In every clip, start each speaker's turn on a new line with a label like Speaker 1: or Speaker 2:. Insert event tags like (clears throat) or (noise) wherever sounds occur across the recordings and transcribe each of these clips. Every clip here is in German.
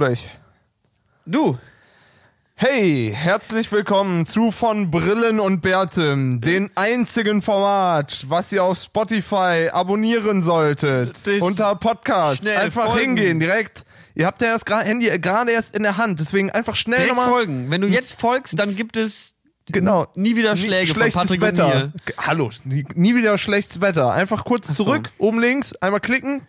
Speaker 1: Oder ich?
Speaker 2: Du.
Speaker 1: Hey, herzlich willkommen zu von Brillen und Bärtem, den einzigen Format, was ihr auf Spotify abonnieren solltet. Unter Podcast. einfach
Speaker 2: folgen.
Speaker 1: hingehen, direkt. Ihr habt ja das Handy gerade erst in der Hand, deswegen einfach schnell
Speaker 2: Direkt
Speaker 1: nochmal.
Speaker 2: folgen. Wenn du jetzt folgst, dann gibt es
Speaker 1: Genau.
Speaker 2: nie wieder
Speaker 1: Nie-
Speaker 2: Schläge von
Speaker 1: schlechtes
Speaker 2: Patrick
Speaker 1: Wetter. Hallo, nie, nie wieder schlechtes Wetter. Einfach kurz
Speaker 2: so.
Speaker 1: zurück, oben links, einmal klicken.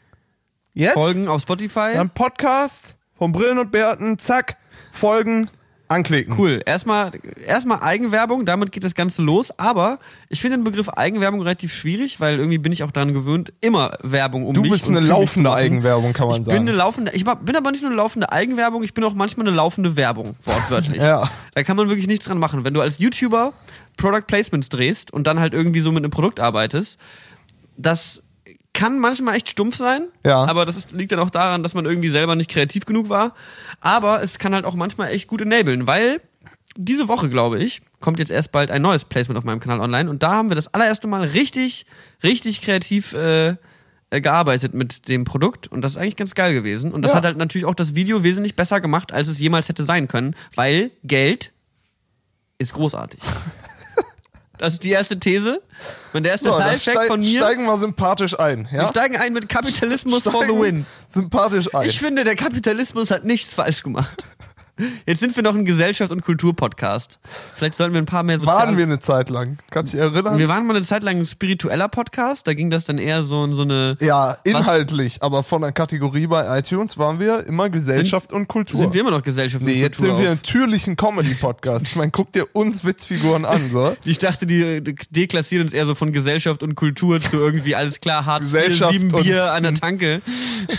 Speaker 1: Jetzt.
Speaker 2: Folgen auf Spotify.
Speaker 1: Dann Podcast von Brillen und Bärten, zack, folgen, anklicken.
Speaker 2: Cool. Erstmal, erstmal Eigenwerbung, damit geht das Ganze los. Aber ich finde den Begriff Eigenwerbung relativ schwierig, weil irgendwie bin ich auch daran gewöhnt, immer Werbung um
Speaker 1: Du
Speaker 2: mich
Speaker 1: bist
Speaker 2: und
Speaker 1: eine laufende. Eigenwerbung, kann man
Speaker 2: Ich
Speaker 1: sagen.
Speaker 2: bin eine laufende, ich bin aber nicht nur eine laufende Eigenwerbung, ich bin auch manchmal eine laufende Werbung, wortwörtlich. (laughs)
Speaker 1: Ja.
Speaker 2: Da kann man wirklich nichts dran machen. Wenn du als YouTuber Product Placements drehst und dann halt irgendwie so mit einem Produkt arbeitest, das kann manchmal echt stumpf sein,
Speaker 1: Ja.
Speaker 2: aber das ist, liegt dann auch daran, dass man irgendwie selber nicht kreativ genug war. Aber es kann halt auch manchmal echt gut enablen, weil diese Woche, glaube ich, kommt jetzt erst bald ein neues Placement auf meinem Kanal online und da haben wir das allererste Mal richtig, richtig kreativ äh, äh, gearbeitet mit dem Produkt und das ist eigentlich ganz geil gewesen. Und das
Speaker 1: Ja.
Speaker 2: hat halt natürlich auch das Video wesentlich besser gemacht, als es jemals hätte sein können, weil Geld ist großartig. Das ist die erste These. Und der erste
Speaker 1: So,
Speaker 2: Lifehack von mir.
Speaker 1: steigen wir sympathisch ein. Ja?
Speaker 2: wir steigen ein mit Kapitalismus for the
Speaker 1: Steigen
Speaker 2: win.
Speaker 1: Sympathisch ein.
Speaker 2: Ich finde, der Kapitalismus hat nichts falsch gemacht. Jetzt sind wir noch ein Gesellschaft- und Kultur-Podcast. Vielleicht sollten wir ein paar mehr soziale...
Speaker 1: Waren wir eine Zeit lang. Kannst du dich erinnern?
Speaker 2: Wir waren mal eine Zeit lang ein spiritueller Podcast. Da ging das dann eher so in so eine...
Speaker 1: ja, inhaltlich, aber von der Kategorie bei iTunes waren wir immer Gesellschaft und Kultur.
Speaker 2: Sind wir immer noch Gesellschaft
Speaker 1: nee,
Speaker 2: und
Speaker 1: jetzt
Speaker 2: Kultur
Speaker 1: sind wir
Speaker 2: auf.
Speaker 1: natürlich ein Comedy-Podcast. Ich meine, guck dir uns Witzfiguren an, so. (laughs)
Speaker 2: Ich dachte, die deklassieren uns eher so von Gesellschaft und Kultur zu irgendwie alles klar, Hartz
Speaker 1: Gesellschaft
Speaker 2: sieben Bier an der Tanke. (laughs)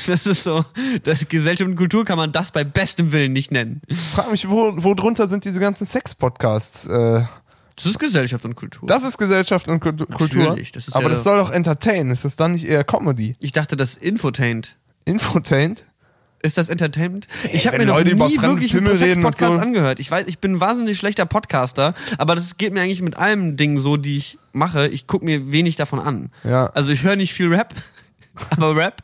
Speaker 2: Das ist so, das Gesellschaft und Kultur kann man das bei bestem Willen nicht nennen.
Speaker 1: Frag mich, wo, wo drunter sind diese ganzen Sex-Podcasts? Äh,
Speaker 2: Das ist Gesellschaft und Kultur.
Speaker 1: das ist Gesellschaft und Kultu- Kultur.
Speaker 2: Natürlich, das ist
Speaker 1: aber
Speaker 2: ja
Speaker 1: das soll doch entertain. Ist das dann nicht eher Comedy?
Speaker 2: ich dachte, das Infotained.
Speaker 1: Infotained?
Speaker 2: Ist das Entertainment? Ich habe mir noch
Speaker 1: Leute über
Speaker 2: nie wirklich einen
Speaker 1: Pimmel und
Speaker 2: Podcast
Speaker 1: so.
Speaker 2: angehört. Ich weiß, ich bin ein wahnsinnig schlechter Podcaster, aber das geht mir eigentlich mit allem Dingen so, die ich mache. Ich gucke mir wenig davon an.
Speaker 1: Ja.
Speaker 2: Also ich höre nicht viel Rap, (laughs) aber Rap.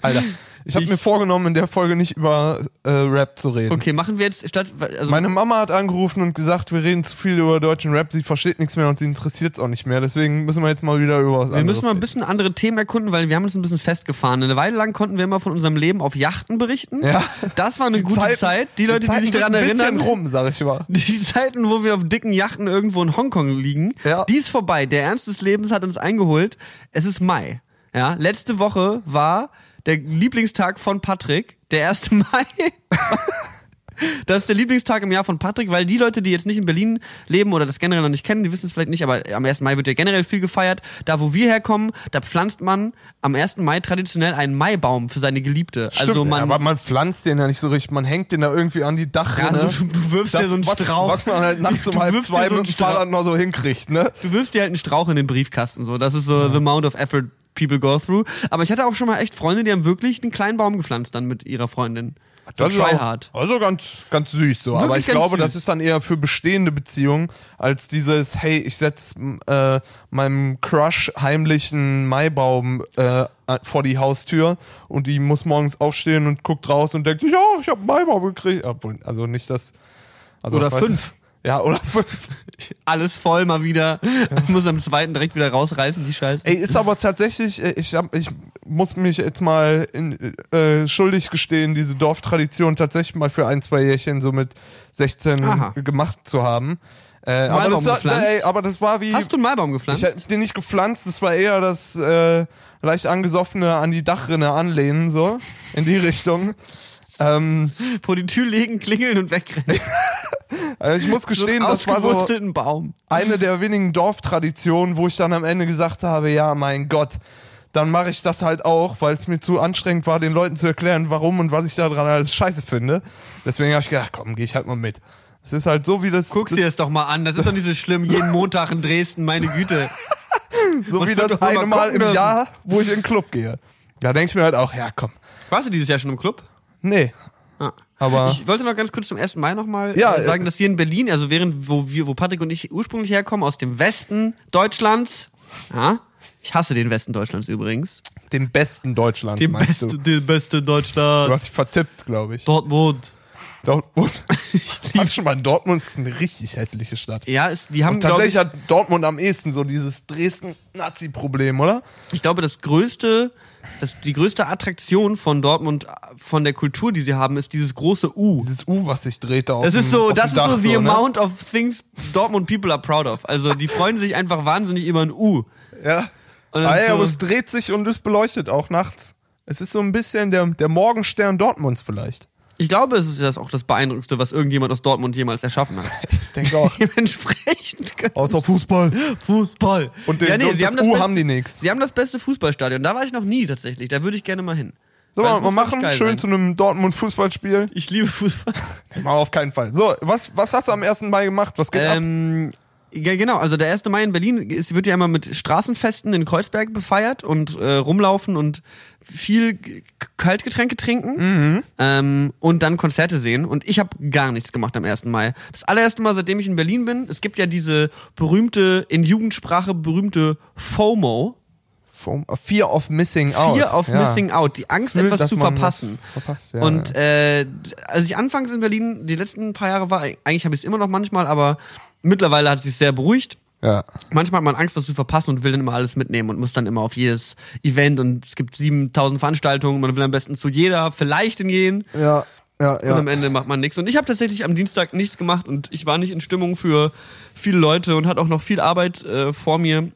Speaker 1: Alter, ich habe mir vorgenommen, in der Folge nicht über äh, Rap zu reden.
Speaker 2: Okay, machen wir jetzt statt also
Speaker 1: Meine Mama hat angerufen und gesagt, wir reden zu viel über deutschen Rap, sie versteht nichts mehr und sie interessiert es auch nicht mehr. Deswegen müssen wir jetzt mal wieder über was
Speaker 2: wir
Speaker 1: anderes
Speaker 2: müssen mal ein
Speaker 1: reden.
Speaker 2: bisschen andere Themen erkunden, weil wir haben uns ein bisschen festgefahren. Eine Weile lang konnten wir immer von unserem Leben auf Yachten berichten.
Speaker 1: Ja.
Speaker 2: Das war eine gute
Speaker 1: Zeiten-
Speaker 2: Zeit. Die Leute, die,
Speaker 1: Zeiten
Speaker 2: sich daran erinnern.
Speaker 1: rum, sag ich mal. (laughs)
Speaker 2: Die Zeiten, wo wir auf dicken Yachten irgendwo in Hongkong liegen,
Speaker 1: Ja.
Speaker 2: die ist vorbei. Der Ernst des Lebens hat uns eingeholt. Es ist Mai. Ja, letzte Woche war der Lieblingstag von Patrick, der 1. (laughs) Mai. Das ist der Lieblingstag im Jahr von Patrick, weil die Leute, die jetzt nicht in Berlin leben oder das generell noch nicht kennen, die wissen es vielleicht nicht, aber am 1. Mai wird ja generell viel gefeiert. Da, wo wir herkommen, da pflanzt man am 1. Mai traditionell einen Maibaum für seine Geliebte.
Speaker 1: Stimmt,
Speaker 2: also man,
Speaker 1: aber man pflanzt den ja nicht so richtig, man hängt den da irgendwie an die
Speaker 2: ja,
Speaker 1: Dachrinne.
Speaker 2: also du, du wirfst dir so einen
Speaker 1: was,
Speaker 2: Strauch.
Speaker 1: was man halt nachts (laughs) um halb zwei
Speaker 2: so
Speaker 1: mit dem. Fahrrad noch so hinkriegt, ne?
Speaker 2: Du wirfst dir halt einen Strauch in den Briefkasten, so. Das ist so the amount of effort people go through. Aber ich hatte auch schon mal echt Freunde, die haben wirklich einen kleinen Baum gepflanzt dann mit ihrer Freundin.
Speaker 1: Das ist auch-. Also ganz, ganz süß so. Aber
Speaker 2: Wirklich
Speaker 1: ich
Speaker 2: ganz
Speaker 1: glaube,
Speaker 2: süß.
Speaker 1: das ist dann eher für bestehende Beziehungen als dieses, hey, ich setz äh, meinem Crush heimlich einen Maibaum äh, vor die Haustür und die muss morgens aufstehen und guckt raus und denkt sich, ja, ich habe Maibaum gekriegt. Also nicht das. Also,
Speaker 2: Oder fünf.
Speaker 1: Ja, oder fünf. (laughs)
Speaker 2: Alles voll mal wieder. Muss am zweiten direkt wieder rausreißen, die Scheiße.
Speaker 1: Ey, ist aber tatsächlich, äh, ich, hab, ich muss mich jetzt mal in, äh, schuldig gestehen, diese Dorftradition tatsächlich mal für ein, zwei Jährchen so mit 16
Speaker 2: Aha.
Speaker 1: gemacht zu haben. Äh, aber, das, war- ey, aber das war wie.
Speaker 2: Hast du einen Maibaum
Speaker 1: ich
Speaker 2: gepflanzt?
Speaker 1: hab den nicht gepflanzt, das war eher das äh, leicht angesoffene an die Dachrinne anlehnen, so in die Richtung. (laughs) Ähm,
Speaker 2: Vor die Tür legen, klingeln und wegrennen. (laughs)
Speaker 1: also ich muss
Speaker 2: So
Speaker 1: gestehen,
Speaker 2: einen
Speaker 1: das war so
Speaker 2: Baum.
Speaker 1: eine der wenigen Dorftraditionen, wo ich dann am Ende gesagt habe, ja, mein Gott, dann mache ich das halt auch, weil es mir zu anstrengend war, den Leuten zu erklären, warum und was ich daran alles scheiße finde. Deswegen habe ich gedacht, komm, gehe ich halt mal mit. Es ist halt so wie das,
Speaker 2: Guck's dir das doch mal an. Das ist doch nicht so schlimm. (laughs) Jeden Montag in Dresden, meine Güte. (laughs)
Speaker 1: so wie
Speaker 2: man
Speaker 1: das
Speaker 2: doch mal
Speaker 1: eine Mal
Speaker 2: gucken
Speaker 1: im. Jahr, wo ich in den Club gehe. Da denke ich mir halt auch, ja, komm.
Speaker 2: Warst du dieses Jahr schon im Club?
Speaker 1: Nee,
Speaker 2: Ah.
Speaker 1: aber
Speaker 2: Ich wollte noch ganz kurz zum 1. Mai nochmal
Speaker 1: Ja,
Speaker 2: äh, sagen,
Speaker 1: äh,
Speaker 2: dass hier in Berlin, also während wo wir, wo Patrick und ich ursprünglich herkommen, aus dem Westen Deutschlands, ja, ich hasse den Westen Deutschlands übrigens.
Speaker 1: Den besten Deutschlands,
Speaker 2: Den
Speaker 1: meinst
Speaker 2: beste,
Speaker 1: du?
Speaker 2: den beste
Speaker 1: Du
Speaker 2: Deutschland.
Speaker 1: hast dich vertippt, glaube ich.
Speaker 2: Dortmund.
Speaker 1: Dortmund. (laughs) Hast schon mal Dortmund ist eine richtig hässliche Stadt.
Speaker 2: Ja, ist, die haben,
Speaker 1: Und tatsächlich
Speaker 2: ich,
Speaker 1: hat Dortmund am ehesten so dieses Dresden-Nazi-Problem, oder?
Speaker 2: ich glaube, das größte, das, die größte Attraktion von Dortmund, von der Kultur, die sie haben, ist dieses große U.
Speaker 1: Dieses U, was sich dreht da auf
Speaker 2: Das
Speaker 1: dem,
Speaker 2: ist so, das ist
Speaker 1: Dach
Speaker 2: so the
Speaker 1: ne?
Speaker 2: amount of things Dortmund people are proud of. Also die freuen sich einfach wahnsinnig über ein U.
Speaker 1: Ja.
Speaker 2: Das
Speaker 1: Ah, ja, aber
Speaker 2: so-
Speaker 1: es dreht sich und es beleuchtet auch nachts. Es ist so ein bisschen der, der Morgenstern Dortmunds vielleicht.
Speaker 2: Ich glaube, es ist das auch das Beeindruckendste, was irgendjemand aus Dortmund jemals erschaffen hat. (laughs)
Speaker 1: Ich denke auch. (laughs)
Speaker 2: Dementsprechend.
Speaker 1: Außer Fußball.
Speaker 2: Fußball.
Speaker 1: Und, den, und das, U haben die nächst.
Speaker 2: Sie haben das beste Fußballstadion. Da war ich noch nie tatsächlich. Da würde ich gerne mal hin.
Speaker 1: So, mal, mal machen, schön
Speaker 2: sein.
Speaker 1: zu einem Dortmund-Fußballspiel.
Speaker 2: Ich liebe Fußball. (laughs)
Speaker 1: Mal auf keinen Fall. So, was, was hast du am 1. Mai gemacht? Was geht ab?
Speaker 2: Ja, genau, also der 1. Mai in Berlin ist, wird ja immer mit Straßenfesten in Kreuzberg befeiert und äh, rumlaufen und viel Kaltgetränke trinken
Speaker 1: Mhm.
Speaker 2: ähm, und dann Konzerte sehen. Und ich habe gar nichts gemacht am 1. Mai. Das allererste Mal, seitdem ich in Berlin bin, es gibt ja diese berühmte, in Jugendsprache berühmte FOMO,
Speaker 1: Vom- Fear of Missing Out.
Speaker 2: Fear of
Speaker 1: Ja.
Speaker 2: Missing Out, die Angst,
Speaker 1: Gefühl,
Speaker 2: etwas zu verpassen.
Speaker 1: Verpasst, ja,
Speaker 2: und äh, als ich anfangs in Berlin die letzten paar Jahre war, eigentlich habe ich es immer noch manchmal, aber mittlerweile hat es sich sehr beruhigt.
Speaker 1: ja.
Speaker 2: Manchmal hat man Angst, was zu verpassen und will dann immer alles mitnehmen und muss dann immer auf jedes Event und es gibt 7000 Veranstaltungen, man will am besten zu jeder vielleicht hingehen
Speaker 1: Ja, ja,
Speaker 2: und am Ende macht man nichts. Und ich habe tatsächlich am Dienstag nichts gemacht und ich war nicht in Stimmung für viele Leute und hatte auch noch viel Arbeit äh, vor mir.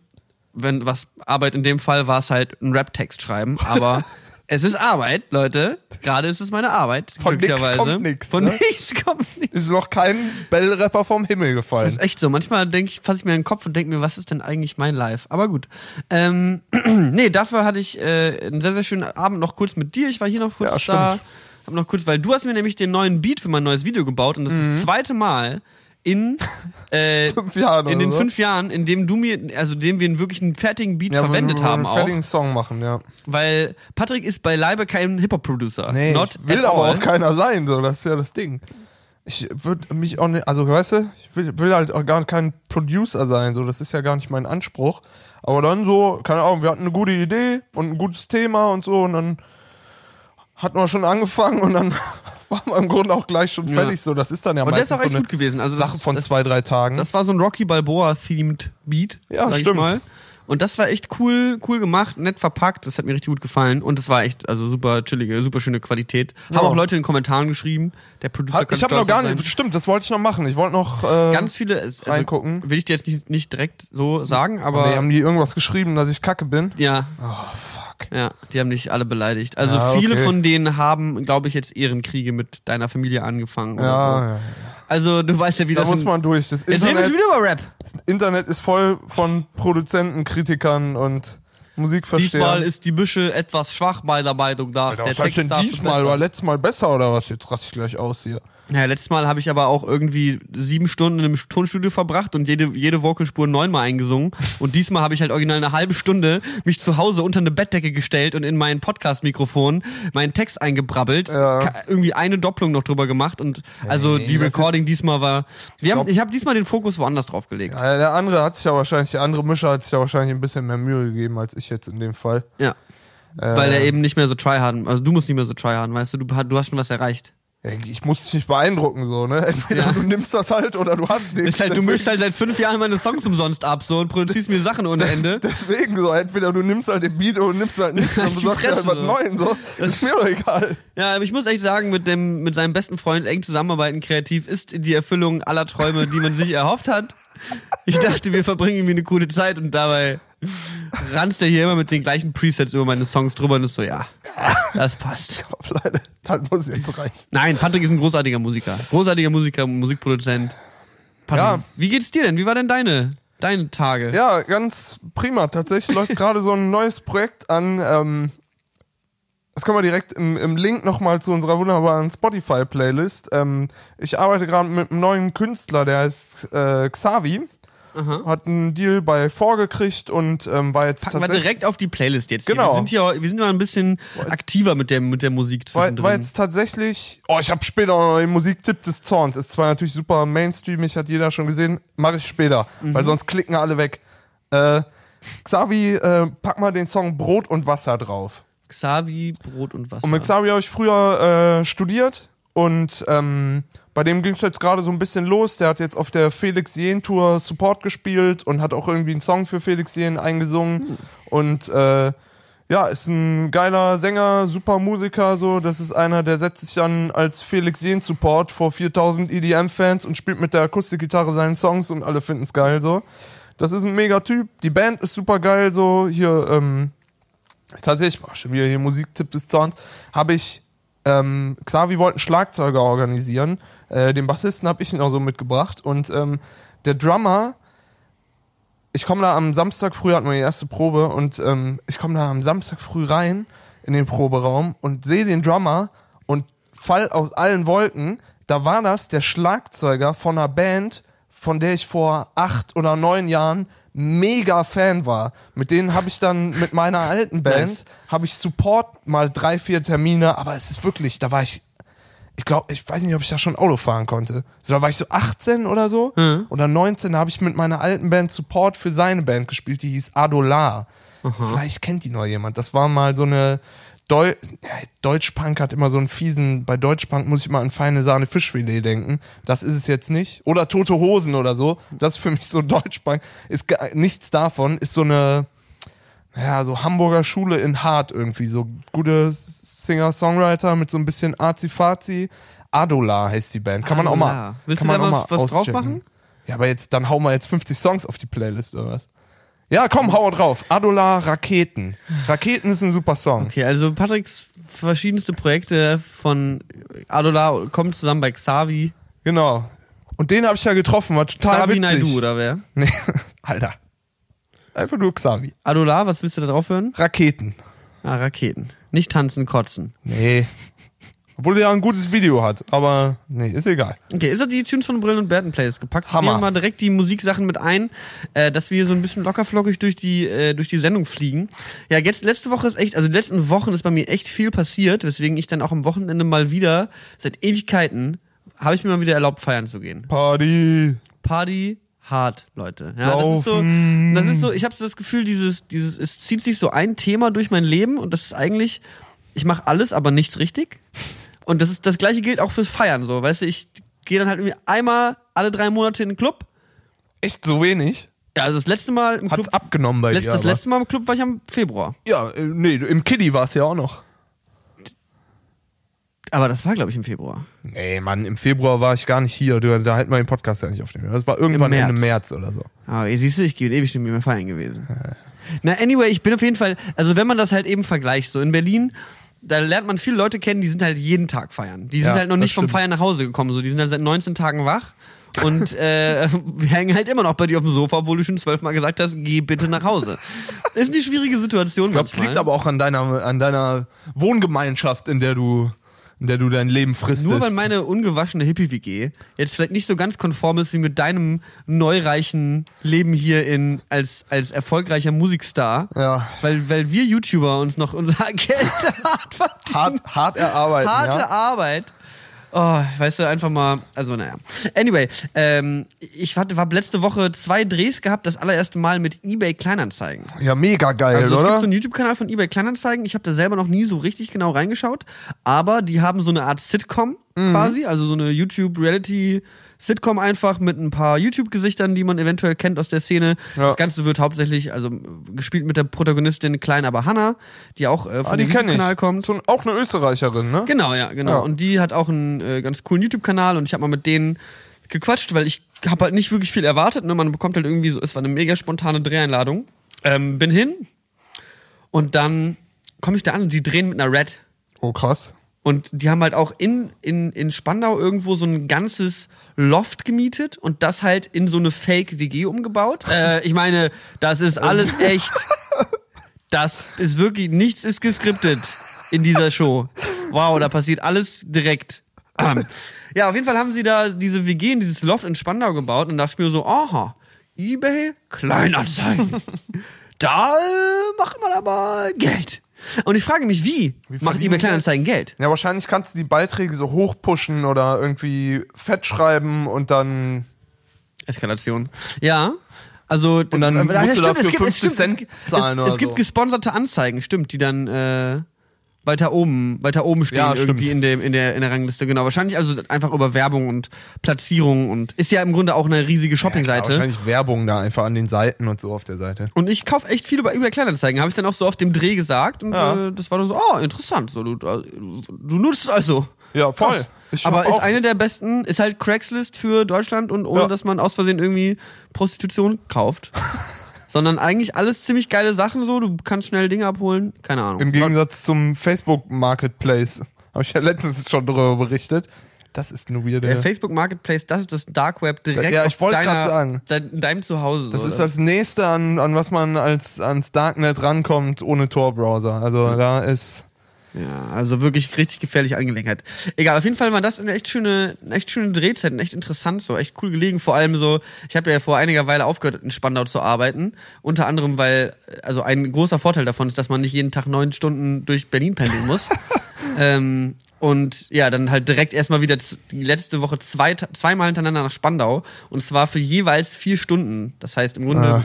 Speaker 2: Wenn was Arbeit in dem Fall war es halt ein Rap-Text schreiben, aber (laughs) es ist Arbeit, Leute. Gerade ist es meine Arbeit.
Speaker 1: Von
Speaker 2: glücklicherweise.
Speaker 1: kommt nix,
Speaker 2: Von
Speaker 1: ne?
Speaker 2: nichts kommt nichts.
Speaker 1: Ist noch kein Bellrapper vom Himmel
Speaker 2: Das
Speaker 1: gefallen.
Speaker 2: ist echt so. Manchmal denke ich, fasse ich mir in den Kopf und denke mir, was ist denn eigentlich mein Live? Aber gut. Ähm, (clears throat) nee, dafür hatte ich äh, einen sehr, sehr schönen Abend noch kurz mit dir. Ich war hier noch kurz
Speaker 1: Ja,
Speaker 2: da. Hab noch kurz, weil du hast mir nämlich den neuen Beat für mein neues Video gebaut und das ist
Speaker 1: Mhm.
Speaker 2: das zweite Mal in, äh, (laughs)
Speaker 1: Fünf Jahren
Speaker 2: in den
Speaker 1: so.
Speaker 2: fünf Jahren, in dem du mir, also dem wir einen wirklich einen fertigen Beat
Speaker 1: ja,
Speaker 2: verwendet
Speaker 1: wo wir
Speaker 2: haben
Speaker 1: einen
Speaker 2: auch.
Speaker 1: fertigen Song machen, ja.
Speaker 2: Weil Patrick ist beileibe kein Hip-Hop-Producer.
Speaker 1: Nee,
Speaker 2: Not
Speaker 1: ich will
Speaker 2: all.
Speaker 1: auch keiner sein, so, das ist ja das Ding. Ich würde mich auch nicht, also weißt du, ich will, will halt auch gar kein Producer sein, so, das ist ja gar nicht mein Anspruch. Aber dann so, keine Ahnung, wir hatten eine gute Idee und ein gutes Thema und so und dann hatten wir schon angefangen und dann (laughs) (laughs) waren wir im Grunde auch gleich schon
Speaker 2: Ja.
Speaker 1: fertig, so, das ist dann ja
Speaker 2: Und der ist
Speaker 1: meistens
Speaker 2: auch
Speaker 1: so eine
Speaker 2: gut gewesen. Also das
Speaker 1: Sache
Speaker 2: ist-
Speaker 1: von
Speaker 2: das,
Speaker 1: zwei, drei Tagen.
Speaker 2: Das war so ein Rocky Balboa-themed Beat.
Speaker 1: Ja, stimmt.
Speaker 2: Und das war echt cool, cool gemacht, nett verpackt. Das hat mir richtig gut gefallen. Und es war echt, also super chillige, super schöne Qualität.
Speaker 1: Ja.
Speaker 2: Haben auch Leute in den Kommentaren geschrieben. Der Producer
Speaker 1: Hat, ich habe noch gar
Speaker 2: sein.
Speaker 1: nicht, stimmt, das wollte ich noch machen. Ich wollte noch äh,
Speaker 2: Ganz viele, also,
Speaker 1: reingucken.
Speaker 2: will ich dir jetzt nicht, nicht direkt so sagen, aber
Speaker 1: nee, haben die irgendwas geschrieben, dass ich kacke bin?
Speaker 2: ja,
Speaker 1: Oh, fuck.
Speaker 2: ja, die haben dich alle beleidigt. Also
Speaker 1: Ja,
Speaker 2: viele
Speaker 1: okay.
Speaker 2: von denen haben, glaube ich, jetzt Ehrenkriege mit deiner Familie angefangen. Oder
Speaker 1: Ja,
Speaker 2: so.
Speaker 1: ja.
Speaker 2: Also du weißt ja, wie
Speaker 1: Da
Speaker 2: das
Speaker 1: muss
Speaker 2: in-
Speaker 1: man durch. Das
Speaker 2: Jetzt reden wir
Speaker 1: Internet,
Speaker 2: schon wieder über Rap.
Speaker 1: das Internet ist voll von Produzenten, Kritikern und Musikverstehern.
Speaker 2: Diesmal ist die Büsche etwas schwach bei der Meinung nach.
Speaker 1: Alter,
Speaker 2: der
Speaker 1: was heißt denn diesmal? War letztes Mal besser oder was? Jetzt raste ich gleich aus hier.
Speaker 2: Ja, letztes Mal habe ich aber auch irgendwie sieben Stunden in einem Tonstudio verbracht und jede, jede Vocalspur neunmal eingesungen. Und diesmal habe ich halt original eine halbe Stunde mich zu Hause unter eine Bettdecke gestellt und in mein Podcast-Mikrofon meinen Text eingebrabbelt.
Speaker 1: Ja.
Speaker 2: Irgendwie eine Doppelung noch drüber gemacht und also
Speaker 1: nee,
Speaker 2: die Recording
Speaker 1: ist-
Speaker 2: diesmal war. Wir haben,
Speaker 1: glaub-
Speaker 2: ich habe diesmal den Fokus woanders drauf gelegt.
Speaker 1: Ja, der andere hat sich ja wahrscheinlich, der andere Mischer hat sich ja wahrscheinlich ein bisschen mehr Mühe gegeben als ich jetzt in dem Fall.
Speaker 2: Ja.
Speaker 1: Äh,
Speaker 2: Weil er eben nicht mehr so tryharden, also du musst nicht mehr so tryharden, weißt du, du, du hast schon was erreicht.
Speaker 1: Ich muss dich nicht beeindrucken, so, ne? Entweder
Speaker 2: Ja.
Speaker 1: du nimmst das halt oder du hast nichts.
Speaker 2: Halt, du mischst halt seit fünf Jahren meine Songs umsonst ab so und produzierst mir Sachen ohne (laughs) Ende.
Speaker 1: Deswegen so, entweder du nimmst halt den Beat oder nimmst halt nichts (laughs) und besorgst halt was
Speaker 2: so.
Speaker 1: Neues, so. Das ist mir doch egal.
Speaker 2: Ja, aber ich muss echt sagen, mit dem, mit seinem besten Freund eng zusammenarbeiten kreativ ist die Erfüllung aller Träume, die man sich erhofft hat. Ich dachte, wir verbringen irgendwie eine coole Zeit und dabei ranzt er hier immer mit den gleichen Presets über meine Songs drüber und ist so, ja, das passt.
Speaker 1: Leute, das muss jetzt reichen.
Speaker 2: Nein, Patrick ist ein großartiger Musiker. Großartiger Musiker, Musikproduzent. Patrick,
Speaker 1: Ja.
Speaker 2: Wie geht's dir denn? Wie war denn deine, deine Tage?
Speaker 1: Ja, ganz prima. Tatsächlich läuft (laughs) gerade so ein neues Projekt an. Ähm, das können wir direkt im, im Link nochmal zu unserer wunderbaren Spotify-Playlist. Ähm, ich arbeite gerade mit einem neuen Künstler, der heißt äh, Xavi.
Speaker 2: Aha.
Speaker 1: Hat einen Deal bei vorgekriegt und ähm, war jetzt
Speaker 2: Packen wir direkt auf die Playlist jetzt. Hier.
Speaker 1: Genau.
Speaker 2: Wir sind hier, wir sind mal ein bisschen aktiver mit der, mit der Musik
Speaker 1: war,
Speaker 2: zwischendrin.
Speaker 1: war jetzt tatsächlich. Oh, ich habe später noch den Musiktipp des Zorns. Ist zwar natürlich super Mainstreamig, hat jeder schon gesehen. Mache ich später,
Speaker 2: Mhm.
Speaker 1: weil sonst klicken alle weg. Äh, Xavi, äh, pack mal den Song Brot und Wasser drauf.
Speaker 2: Xavi, Brot und Wasser.
Speaker 1: Und mit Xavi habe ich früher äh, studiert und ähm, bei dem ging es jetzt gerade so ein bisschen los. Der hat jetzt auf der Felix Jen Tour Support gespielt und hat auch irgendwie einen Song für Felix Jen eingesungen. Und äh, ja, ist ein geiler Sänger, super Musiker, so. Das ist einer, der setzt sich dann als Felix Jen Support vor 4000 EDM-Fans und spielt mit der Akustikgitarre seinen Songs und alle finden es geil, so. Das ist ein mega Typ. Die Band ist super geil, so. Hier, ähm, tatsächlich, boah, schon wieder hier Musiktipp des Zorns, habe ich, ähm, Xavi wollte einen Schlagzeuger organisieren. Äh, den Bassisten habe ich noch so mitgebracht und ähm, der Drummer, ich komme da am Samstag früh, hatten wir die erste Probe und ähm, ich komme da am Samstag früh rein in den Proberaum und sehe den Drummer und fall aus allen Wolken. Da war das der Schlagzeuger von einer Band, von der ich vor acht oder neun Jahren mega Fan war. Mit denen habe ich dann mit meiner alten (laughs) Band
Speaker 2: Nice.
Speaker 1: habe ich Support mal drei vier Termine, aber es ist wirklich, da war ich ich glaube, ich weiß nicht, ob ich da schon Auto fahren konnte. So, da war ich so 18 oder so.
Speaker 2: Mhm.
Speaker 1: Oder 19, da habe ich mit meiner alten Band Support für seine Band gespielt, die hieß Adolar. Vielleicht kennt die noch jemand. Das war mal so eine Deu ja, Deutschpunk hat immer so einen fiesen, bei Deutschpunk muss ich mal an feine Sahne Fischfilet denken. Das ist es jetzt nicht. Oder Tote Hosen oder so. Das ist für mich so Deutschpunk. Ist nichts davon. Ist so eine, ja, so Hamburger Schule in Hart irgendwie. So gute Singer-Songwriter mit so ein bisschen Azi-Fazi. Adola heißt die Band. Kann man auch mal.
Speaker 2: Willst
Speaker 1: kann
Speaker 2: du
Speaker 1: man
Speaker 2: da
Speaker 1: auch
Speaker 2: was-
Speaker 1: mal
Speaker 2: was drauf machen?
Speaker 1: Ja, aber jetzt, dann hauen wir jetzt 50 Songs auf die Playlist oder was? Ja, komm, hau drauf. Adola Raketen. Raketen ist ein super Song.
Speaker 2: Okay, also Patricks verschiedenste Projekte von Adola kommen zusammen bei Xavi.
Speaker 1: Genau. Und den habe ich ja getroffen, war total
Speaker 2: Xavi
Speaker 1: witzig.
Speaker 2: Naidu, oder wer? (laughs)
Speaker 1: Nee, Alter. Einfach nur Xavi.
Speaker 2: Adola, was willst du da drauf hören?
Speaker 1: Raketen.
Speaker 2: Ah, Raketen. Nicht tanzen, kotzen.
Speaker 1: Nee. Obwohl er ja ein gutes Video hat, aber nee, ist egal.
Speaker 2: Okay, ist er die Tunes von Brillen und Burton Playlist gepackt?
Speaker 1: Hammer.
Speaker 2: Nehmen wir mal direkt die Musiksachen mit ein, äh, dass wir so ein bisschen lockerflockig durch die, äh, durch die Sendung fliegen. Ja, jetzt, letzte Woche ist echt, also die letzten Wochen ist bei mir echt viel passiert, weswegen ich dann auch am Wochenende mal wieder, seit Ewigkeiten, habe ich mir mal wieder erlaubt, feiern zu gehen.
Speaker 1: Party.
Speaker 2: Party hart, Leute. Ja, das ist so,
Speaker 1: Laufen.
Speaker 2: das ist so, ich habe so das Gefühl, dieses, dieses, es zieht sich so ein Thema durch mein Leben und das ist eigentlich, ich mache alles, aber nichts richtig. Und das ist das gleiche gilt auch fürs Feiern so, weißt du, ich gehe dann halt irgendwie einmal alle drei Monate in den Club.
Speaker 1: Echt so wenig?
Speaker 2: Ja, also das letzte Mal im
Speaker 1: Hat's
Speaker 2: Club,
Speaker 1: abgenommen bei
Speaker 2: letzt,
Speaker 1: dir.
Speaker 2: das
Speaker 1: aber.
Speaker 2: letzte Mal im Club war ich am Februar.
Speaker 1: Ja, äh, nee, im Kiddie war es ja auch noch.
Speaker 2: Aber das war glaube ich im Februar.
Speaker 1: Nee, Mann, im Februar war ich gar nicht hier. Du, da hätten wir den Podcast ja nicht aufnehmen. Das war irgendwann
Speaker 2: Im März.
Speaker 1: Ende März oder so.
Speaker 2: Ihr siehst du, ich gehe ewig nicht mehr feiern gewesen. Na, anyway, ich bin auf jeden Fall, also wenn man das halt eben vergleicht, so in Berlin, da lernt man viele Leute kennen, die sind halt jeden Tag feiern. Die sind
Speaker 1: Ja,
Speaker 2: halt noch nicht vom. Feiern nach Hause gekommen, so die sind halt seit 19 Tagen wach. Und äh, (laughs) hängen halt immer noch bei dir auf dem Sofa, obwohl du schon zwölfmal gesagt hast, geh bitte nach Hause. Ist eine schwierige Situation.
Speaker 1: Ich glaube, es liegt aber auch an deiner, an deiner Wohngemeinschaft, in der du, in der du dein Leben fristest.
Speaker 2: Nur weil meine ungewaschene Hippie-WG jetzt vielleicht nicht so ganz konform ist wie mit deinem neureichen Leben hier in als, als erfolgreicher Musikstar.
Speaker 1: Ja.
Speaker 2: Weil, weil wir YouTuber uns noch unser (laughs) Geld hart verdienen.
Speaker 1: hart, hart erarbeiten.
Speaker 2: Harte
Speaker 1: ja?
Speaker 2: Arbeit. Oh, weißt du, einfach mal, also naja. Anyway, ähm, ich hatte, war letzte Woche zwei Drehs gehabt, das allererste Mal mit eBay Kleinanzeigen.
Speaker 1: ja, mega geil,
Speaker 2: Also es gibt
Speaker 1: oder?
Speaker 2: so einen YouTube-Kanal von eBay Kleinanzeigen. Ich habe da selber noch nie so richtig genau reingeschaut, aber die haben so eine Art Sitcom
Speaker 1: Mhm.
Speaker 2: quasi, also so eine YouTube-Reality-Sitcom einfach mit ein paar YouTube-Gesichtern, die man eventuell kennt aus der Szene.
Speaker 1: Ja.
Speaker 2: Das Ganze wird hauptsächlich, also gespielt mit der Protagonistin Klein aber Hannah, die auch äh, von
Speaker 1: ah,
Speaker 2: dem. YouTube-Kanal kommt.
Speaker 1: So, auch eine Österreicherin, ne?
Speaker 2: Genau, ja, genau.
Speaker 1: Ja.
Speaker 2: Und die hat auch einen äh, ganz coolen YouTube-Kanal und ich habe mal mit denen gequatscht, weil ich habe halt nicht wirklich viel erwartet. Ne? Man bekommt halt irgendwie so, es war eine mega spontane Dreheinladung. Ähm, bin hin und dann komme ich da an und die drehen mit einer Red.
Speaker 1: Oh, krass.
Speaker 2: Und die haben halt auch in, in, in Spandau irgendwo so ein ganzes Loft gemietet und das halt in so eine Fake-WG umgebaut. Äh, ich meine, das ist alles echt. (laughs) Das ist wirklich, nichts ist geskriptet in dieser Show. Wow, da passiert alles direkt. Ähm, Ja, auf jeden Fall haben sie da diese WG in dieses Loft in Spandau gebaut und da dachte ich mir so, aha, Ebay, Kleinanzeigen. (laughs) da äh, macht man aber Geld. Und ich frage mich, wie, macht
Speaker 1: verdienen
Speaker 2: eBay Kleinanzeigen Geld?
Speaker 1: Ja, wahrscheinlich kannst du die Beiträge so hochpushen oder irgendwie fett schreiben und dann.
Speaker 2: Eskalation. Ja. Also
Speaker 1: Und dann musst du
Speaker 2: stimmt,
Speaker 1: dafür
Speaker 2: es gibt,
Speaker 1: 50
Speaker 2: es stimmt, es,
Speaker 1: zahlen
Speaker 2: es,
Speaker 1: oder
Speaker 2: es gibt
Speaker 1: so.
Speaker 2: gesponserte Anzeigen, stimmt, die dann äh, weiter oben, weiter oben stehen
Speaker 1: Ja,
Speaker 2: irgendwie in dem in der in der Rangliste. Genau, wahrscheinlich also einfach über Werbung und Platzierung und ist ja im Grunde auch eine riesige
Speaker 1: Ja,
Speaker 2: Shoppingseite.
Speaker 1: wahrscheinlich Werbung da einfach an den Seiten und so auf der Seite.
Speaker 2: und ich kaufe echt viel über eBay Kleinanzeigen, habe ich dann auch so auf dem Dreh gesagt und
Speaker 1: Ja.
Speaker 2: äh, das war dann so, oh, interessant, so du, du nutzt also.
Speaker 1: Ja, voll.
Speaker 2: Aber ist eine der besten, ist halt Craigslist für Deutschland und ohne
Speaker 1: Ja.
Speaker 2: dass man aus Versehen irgendwie Prostitution kauft. (laughs) Sondern eigentlich alles ziemlich geile Sachen so, du kannst schnell Dinge abholen, keine Ahnung.
Speaker 1: Im Gegensatz zum Facebook Marketplace. Habe ich ja letztens schon darüber berichtet. Das ist eine weirde.
Speaker 2: der Facebook Marketplace, das ist das Dark Web direkt
Speaker 1: Ja, ich
Speaker 2: auf deiner,
Speaker 1: sagen.
Speaker 2: dein- in deinem Zuhause.
Speaker 1: das
Speaker 2: so,
Speaker 1: ist
Speaker 2: oder?
Speaker 1: das nächste, an, an was man als ans Darknet rankommt ohne Tor-Browser. Also da ist.
Speaker 2: Ja, also wirklich richtig gefährliche Angelegenheit. Egal, auf jeden Fall war das eine echt schöne, eine echt schöne Drehzeit, echt interessant, so echt cool gelegen. Vor allem so, ich habe ja vor einiger Weile aufgehört, in Spandau zu arbeiten. Unter anderem, weil, also ein großer Vorteil davon ist, dass man nicht jeden Tag neun Stunden durch Berlin pendeln muss. (laughs) ähm, und ja, dann halt direkt erstmal wieder die letzte Woche zwei, zweimal hintereinander nach Spandau. Und zwar für jeweils vier Stunden. Das heißt im Grunde
Speaker 1: Ah,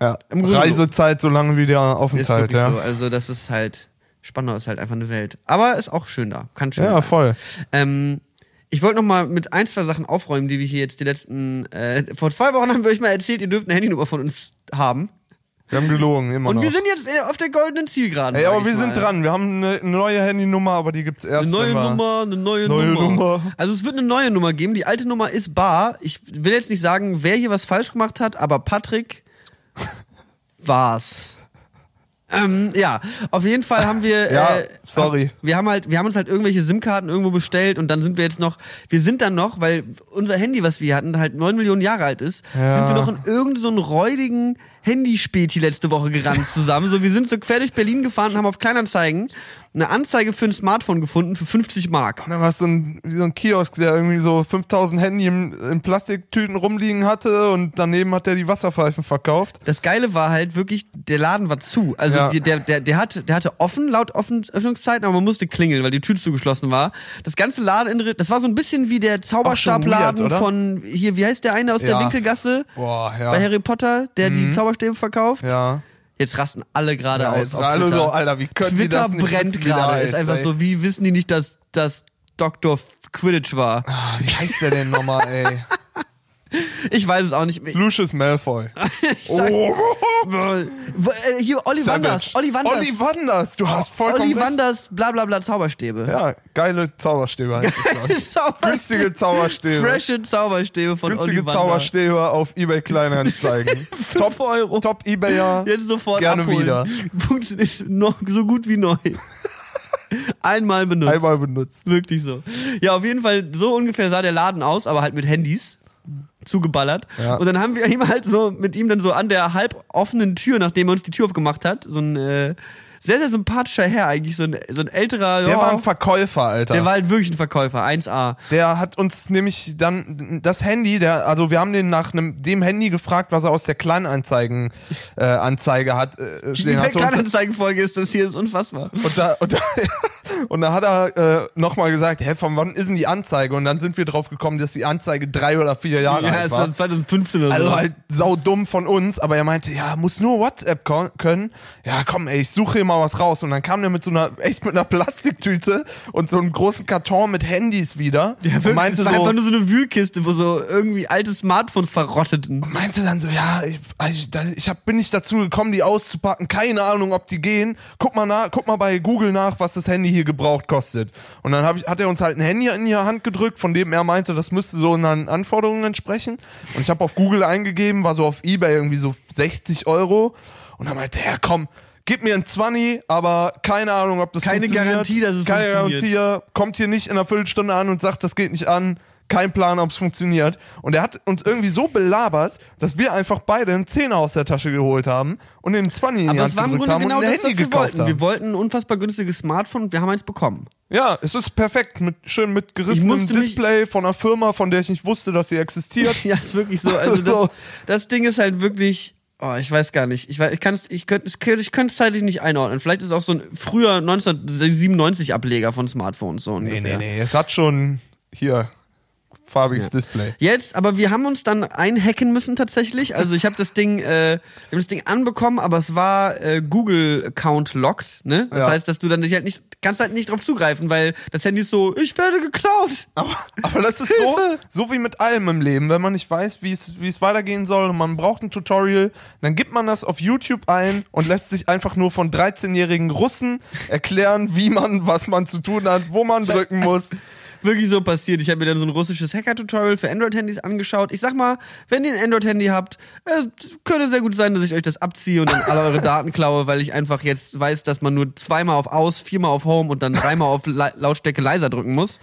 Speaker 1: ja.
Speaker 2: Im Grunde-
Speaker 1: Reisezeit, so lange wie der Aufenthalt, ja.
Speaker 2: so. Also das ist halt, Spandau ist halt einfach eine Welt. Aber ist auch schön da. Kann schön
Speaker 1: Ja,
Speaker 2: sein.
Speaker 1: voll.
Speaker 2: Ähm, ich wollte noch mal mit ein, zwei Sachen aufräumen, die wir hier jetzt die letzten. Äh, vor zwei Wochen haben wir euch mal erzählt, ihr dürft eine Handynummer von uns haben.
Speaker 1: Wir haben gelogen, immer
Speaker 2: Und
Speaker 1: noch.
Speaker 2: wir sind jetzt äh, auf der goldenen Zielgeraden.
Speaker 1: Ey, aber wir
Speaker 2: mal.
Speaker 1: sind dran. Wir haben eine, neue Handynummer, aber die gibt's erst.
Speaker 2: Eine neue Nummer, eine neue,
Speaker 1: Neue
Speaker 2: Nummer.
Speaker 1: Nummer.
Speaker 2: Also es wird eine neue Nummer geben. Die alte Nummer ist bar. Ich will jetzt nicht sagen, wer hier was falsch gemacht hat, aber Patrick war's. Ähm, ja, auf jeden Fall haben wir. (laughs)
Speaker 1: Ja,
Speaker 2: äh,
Speaker 1: sorry.
Speaker 2: Wir haben halt, wir haben uns halt irgendwelche SIM-Karten irgendwo bestellt und dann sind wir jetzt noch, wir sind dann noch, weil unser Handy, was wir hatten, halt neun Millionen Jahre alt ist,
Speaker 1: Ja.
Speaker 2: sind wir noch in irgendeinen so räudigen Handyspäti letzte Woche gerannt (laughs) zusammen. So, wir sind so quer durch Berlin gefahren und haben auf Kleinanzeigen eine Anzeige für ein Smartphone gefunden für 50 Mark.
Speaker 1: Da war es so ein, wie so ein Kiosk, der irgendwie so 5000 Handy in, in Plastiktüten rumliegen hatte und daneben hat er die Wasserpfeifen verkauft.
Speaker 2: Das Geile war halt wirklich, der Laden war zu. Also
Speaker 1: Ja.
Speaker 2: der, der, der, hat, der hatte offen, laut offen, Öffnungszeiten, aber man musste klingeln, weil die Tür zugeschlossen war. Das ganze Ladeinnere, das war so ein bisschen wie der Zauberstabladen
Speaker 1: weird,
Speaker 2: von hier, wie heißt der eine aus der
Speaker 1: Ja.
Speaker 2: Winkelgasse
Speaker 1: Boah, ja.
Speaker 2: bei Harry Potter, der die Zauberstäbe verkauft?
Speaker 1: ja.
Speaker 2: Jetzt rasten alle gerade
Speaker 1: Ja,
Speaker 2: aus.
Speaker 1: alle
Speaker 2: Twitter.
Speaker 1: so, Alter, wie können die
Speaker 2: Twitter
Speaker 1: das nicht
Speaker 2: brennt gerade. Ist einfach
Speaker 1: ey?
Speaker 2: so, wie wissen die nicht, dass das Dr. Quidditch war?
Speaker 1: Ah, wie heißt der denn nochmal, ey? (laughs)
Speaker 2: Ich weiß es auch nicht mehr.
Speaker 1: Lucius Malfoy. (laughs)
Speaker 2: Sag,
Speaker 1: Oh.
Speaker 2: Äh, hier Olli. Wanders. Olli Wanders.
Speaker 1: Olli Wanders, du hast vollkommen
Speaker 2: Olli. Wanders, bla bla bla, Zauberstäbe.
Speaker 1: Ja, geile Zauberstäbe heißt es, glaub ich. (laughs)
Speaker 2: Zauberstäbe.
Speaker 1: Günstige Zauberstäbe.
Speaker 2: Frische Zauberstäbe von
Speaker 1: Günstige
Speaker 2: Olli.
Speaker 1: Zauberstäbe auf eBay Kleinanzeigen. (laughs)
Speaker 2: Top Euro.
Speaker 1: Top Ebayer.
Speaker 2: Jetzt sofort
Speaker 1: Gerne
Speaker 2: abholen.
Speaker 1: wieder.
Speaker 2: Funktioniert noch so gut wie neu. Einmal benutzt.
Speaker 1: Einmal benutzt.
Speaker 2: Wirklich so. Ja, auf jeden Fall, so ungefähr sah der Laden aus, aber halt mit Handys zugeballert.
Speaker 1: Ja.
Speaker 2: Und dann haben wir (laughs) ihm halt so mit ihm dann so an der halb offenen Tür, nachdem er uns die Tür aufgemacht hat, so ein äh, sehr, sehr sympathischer Herr eigentlich, so ein, so ein älterer,
Speaker 1: Der
Speaker 2: ja,
Speaker 1: war ein Verkäufer, Alter.
Speaker 2: der war halt wirklich ein Verkäufer, 1A.
Speaker 1: Der hat uns nämlich dann das Handy, der, also wir haben den nach einem, dem Handy gefragt, was er aus der Kleinanzeigen äh, Anzeige hat äh, (laughs)
Speaker 2: Die Kleinanzeigenfolge ist das hier, ist unfassbar.
Speaker 1: und, da, und, da, (laughs) und da hat er äh, nochmal gesagt, hä, von wann ist denn die Anzeige? Und dann sind wir drauf gekommen, dass die Anzeige drei oder vier Jahre
Speaker 2: Ja,
Speaker 1: alt
Speaker 2: es
Speaker 1: war.
Speaker 2: war 2015 oder so.
Speaker 1: Also halt saudumm von uns, aber er meinte, ja, muss nur WhatsApp können. Ja, komm, ey, ich suche hier mal was raus. Und dann kam der mit so einer, echt mit einer Plastiktüte und so einem großen Karton mit Handys wieder.
Speaker 2: Ja,
Speaker 1: und
Speaker 2: wirklich,
Speaker 1: meinte
Speaker 2: es war
Speaker 1: so,
Speaker 2: einfach nur so eine Wühlkiste, wo so irgendwie alte Smartphones verrotteten.
Speaker 1: meinte dann so, ja, ich, ich, da- ich hab, bin nicht dazu gekommen, die auszupacken. Keine Ahnung, ob die gehen. Guck mal nach, guck mal bei Google nach, was das Handy hier gebraucht kostet. Und dann hab ich, hat er uns halt ein Handy in die Hand gedrückt, von dem er meinte, das müsste so unseren Anforderungen entsprechen. Und ich habe auf Google eingegeben, war so auf Ebay irgendwie so 60 Euro. Und dann meinte er, komm, gib mir ein 20, aber keine Ahnung, ob das
Speaker 2: Keine
Speaker 1: funktioniert.
Speaker 2: Garantie, dass es
Speaker 1: keine
Speaker 2: funktioniert.
Speaker 1: Garantie, kommt hier nicht in einer Viertelstunde an und sagt, das geht nicht an. Kein Plan, ob es funktioniert. Und er hat uns irgendwie so belabert, dass wir einfach beide einen Zehner aus der Tasche geholt haben und den 20 in die
Speaker 2: Aber
Speaker 1: Hand
Speaker 2: es war im Grunde
Speaker 1: haben
Speaker 2: genau
Speaker 1: und ein
Speaker 2: das,
Speaker 1: Handy
Speaker 2: was wir
Speaker 1: gekauft
Speaker 2: wollten.
Speaker 1: haben.
Speaker 2: Wir wollten ein unfassbar günstiges Smartphone und wir haben eins bekommen.
Speaker 1: Ja, es ist perfekt, mit, schön mit gerissenem
Speaker 2: musste mich-
Speaker 1: Display von einer Firma, von der ich nicht wusste, dass sie existiert. (laughs)
Speaker 2: Ja, ist wirklich so. Also das, (laughs) das Ding ist halt wirklich. Oh, ich weiß gar nicht. Ich weiß, ich kann es, ich es zeitlich nicht einordnen. Vielleicht ist es auch so ein früher 1997 Ableger von Smartphones so
Speaker 1: nee,
Speaker 2: ungefähr.
Speaker 1: nee, nee, es hat schon hier farbiges Display.
Speaker 2: Jetzt, aber wir haben uns dann einhacken müssen tatsächlich. Also ich habe das Ding, äh, wir haben das Ding anbekommen, aber es war äh, Google Account locked, ne? Das
Speaker 1: Ja.
Speaker 2: heißt, dass du dann nicht halt nicht kannst halt nicht drauf zugreifen, weil das Handy ist so, ich werde geklaut.
Speaker 1: Aber, aber das ist so, so wie mit allem im Leben. Wenn man nicht weiß, wie es wie es weitergehen soll und man braucht ein Tutorial, dann gibt man das auf YouTube ein und lässt sich einfach nur von 13-jährigen Russen erklären, wie man, was man zu tun hat, wo man drücken muss. (laughs)
Speaker 2: Wirklich so passiert. Ich habe mir dann so ein russisches Hacker-Tutorial für Android-Handys angeschaut. Ich sag mal, wenn ihr ein Android-Handy habt, äh, könnte sehr gut sein, dass ich euch das abziehe und dann alle eure Daten klaue, weil ich einfach jetzt weiß, dass man nur zweimal auf Aus, viermal auf Home und dann dreimal auf La Lautstärke leiser drücken muss.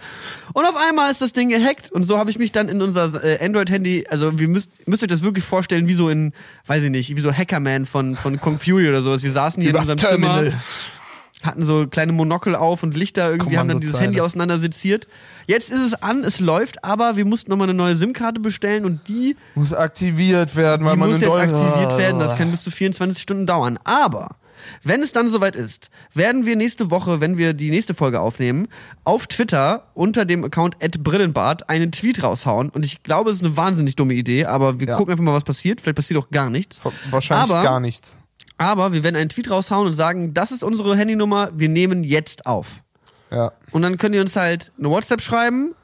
Speaker 2: Und auf einmal ist das Ding gehackt und so habe ich mich dann in unser äh, Android-Handy, also wir müsst, müsst euch das wirklich vorstellen, wie so in, weiß ich nicht, wie so Hackerman von, von Kung Fury oder sowas. Wir saßen hier in
Speaker 1: Übers
Speaker 2: unserem
Speaker 1: Terminal.
Speaker 2: Zimmer hatten so kleine Monokel auf und Lichter irgendwie haben dann dieses. Handy auseinander seziert. Jetzt ist es an, es läuft, aber wir mussten nochmal eine neue SIM-Karte bestellen und die,
Speaker 1: Muss aktiviert werden, weil
Speaker 2: die
Speaker 1: man
Speaker 2: muss jetzt aktiviert werden. Das kann bis zu 24 Stunden dauern. Aber wenn es dann soweit ist, werden wir nächste Woche, wenn wir die nächste Folge aufnehmen, auf Twitter unter dem Account @brillenbart einen Tweet raushauen. Und ich glaube, es ist eine wahnsinnig dumme Idee, aber wir
Speaker 1: Ja.
Speaker 2: gucken einfach mal, was passiert. Vielleicht passiert auch gar nichts.
Speaker 1: Wahrscheinlich
Speaker 2: Aber-
Speaker 1: gar nichts.
Speaker 2: Aber wir werden einen Tweet raushauen und sagen, das ist unsere Handynummer, wir nehmen jetzt auf.
Speaker 1: Ja.
Speaker 2: Und dann könnt ihr uns halt eine WhatsApp schreiben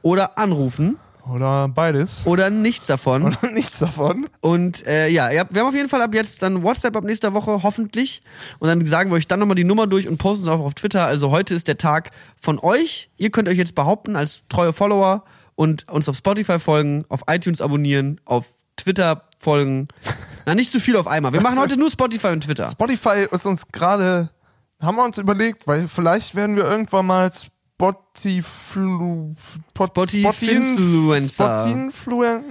Speaker 2: oder anrufen
Speaker 1: Oder beides.
Speaker 2: oder nichts davon. (laughs)
Speaker 1: Oder nichts davon.
Speaker 2: Und äh, ja, wir haben auf jeden Fall ab jetzt dann WhatsApp ab nächster Woche, hoffentlich. Und dann sagen wir euch dann nochmal die Nummer durch und posten es auch auf Twitter. Also heute ist der Tag von euch. Ihr könnt euch jetzt behaupten als treue Follower und uns auf Spotify folgen, auf iTunes abonnieren, auf Twitter folgen. (laughs) Na, nicht zu viel auf einmal. Wir machen (laughs) heute nur Spotify und Twitter.
Speaker 1: Spotify ist uns gerade, haben wir uns überlegt, weil vielleicht werden wir irgendwann mal Spotiflu, Pot-
Speaker 2: Spotify-Influencer.
Speaker 1: Spotifluen-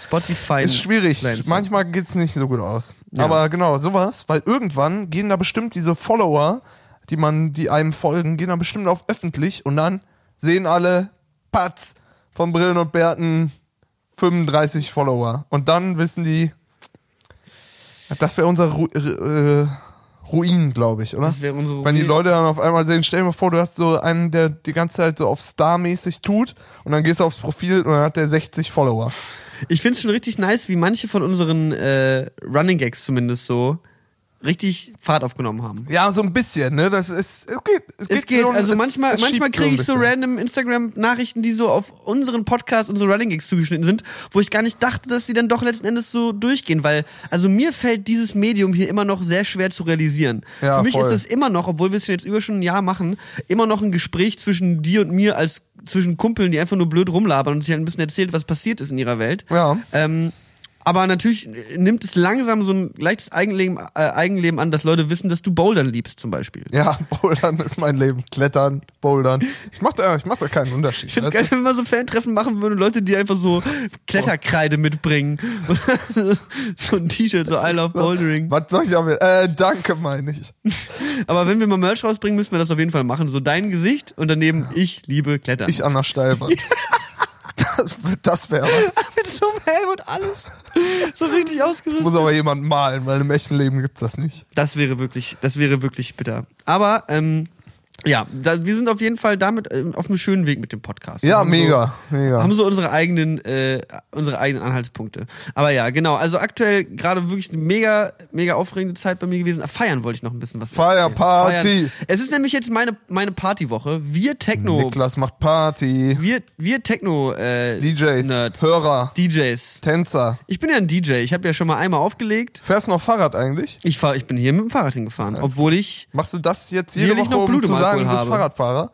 Speaker 2: Spotify
Speaker 1: Ist schwierig.
Speaker 2: Influencer.
Speaker 1: Manchmal geht's nicht so gut aus.
Speaker 2: Ja.
Speaker 1: Aber genau, sowas, weil irgendwann gehen da bestimmt diese Follower, die man, die einem folgen, gehen dann bestimmt auf öffentlich und dann sehen alle, Patz, von Brillen und Bärten 35 Follower. Und dann wissen die, das wäre unser Ru äh, Ruin, glaube ich, oder?
Speaker 2: Das wäre unsere
Speaker 1: Wenn die
Speaker 2: Ruin.
Speaker 1: Leute dann auf einmal sehen, stell dir mal vor, du hast so einen, der die ganze Zeit so auf Star-mäßig tut und dann gehst du aufs Profil und dann hat der 60 Follower.
Speaker 2: Ich finde es schon richtig nice, wie manche von unseren äh, Running Gags zumindest so richtig Fahrt aufgenommen haben.
Speaker 1: Ja, so ein bisschen, ne? Das ist, es geht, es geht,
Speaker 2: Es geht,
Speaker 1: schon,
Speaker 2: also
Speaker 1: es,
Speaker 2: manchmal,
Speaker 1: es
Speaker 2: manchmal kriege ich so random Instagram-Nachrichten, die so auf unseren Podcast, unsere Running Gigs zugeschnitten sind, wo ich gar nicht dachte, dass sie dann doch letzten Endes so durchgehen, weil, also mir fällt dieses Medium hier immer noch sehr schwer zu realisieren.
Speaker 1: Ja,
Speaker 2: Für mich
Speaker 1: voll.
Speaker 2: ist es immer noch, obwohl wir es jetzt über schon ein Jahr machen, immer noch ein Gespräch zwischen dir und mir als zwischen Kumpeln, die einfach nur blöd rumlabern und sich halt ein bisschen erzählt, was passiert ist in ihrer Welt.
Speaker 1: Ja.
Speaker 2: Ähm, aber natürlich nimmt es langsam so ein leichtes Eigenleben, äh, Eigenleben an, dass Leute wissen, dass du Bouldern liebst zum Beispiel.
Speaker 1: Ja, Bouldern ist mein Leben. Klettern, Bouldern. Ich mach da, ich mach da keinen Unterschied.
Speaker 2: Ich finde es
Speaker 1: weißt
Speaker 2: geil, wenn wir mal so Fantreffen machen würden und Leute, die einfach so Kletterkreide mitbringen. (laughs) so ein T-Shirt, so I love? Bouldering.
Speaker 1: Was soll ich damit? Äh, danke, meine ich. (laughs)
Speaker 2: Aber wenn wir mal Merch rausbringen, müssen wir das auf jeden Fall machen. So dein Gesicht und daneben ich liebe Klettern.
Speaker 1: Ich an der Steilwand. (laughs) Das, das wäre was. (laughs)
Speaker 2: mit so einem Helm und alles. So richtig
Speaker 1: Das
Speaker 2: ausgerüstet.
Speaker 1: muss aber jemand malen, weil im echten Leben gibt's das nicht.
Speaker 2: Das wäre wirklich, das wäre wirklich bitter. Aber ähm, ja, da, wir sind auf jeden Fall damit ähm, auf einem schönen Weg mit dem Podcast.
Speaker 1: Ja, mega, mega.
Speaker 2: So, haben so unsere eigenen, äh, unsere eigenen Anhaltspunkte. Aber ja, genau. Also aktuell gerade wirklich eine mega, mega aufregende Zeit bei mir gewesen. Feiern wollte ich noch ein bisschen was.
Speaker 1: Feier,
Speaker 2: erzählen.
Speaker 1: Party.
Speaker 2: Feiern. Es ist nämlich jetzt meine meine Partywoche. Wir Techno,
Speaker 1: Niklas macht Party.
Speaker 2: wir wir Techno äh,
Speaker 1: DJs,
Speaker 2: Nerds,
Speaker 1: Hörer,
Speaker 2: DJs.
Speaker 1: Tänzer.
Speaker 2: Ich bin ja ein DJ. Ich habe ja schon mal einmal aufgelegt.
Speaker 1: Fährst du noch Fahrrad eigentlich?
Speaker 2: Ich fahr, ich bin hier mit dem Fahrrad hingefahren, obwohl ich
Speaker 1: Machst du das jetzt jede Woche,
Speaker 2: noch
Speaker 1: um
Speaker 2: Blut im
Speaker 1: zu sagen, du bist
Speaker 2: habe.
Speaker 1: Fahrradfahrer?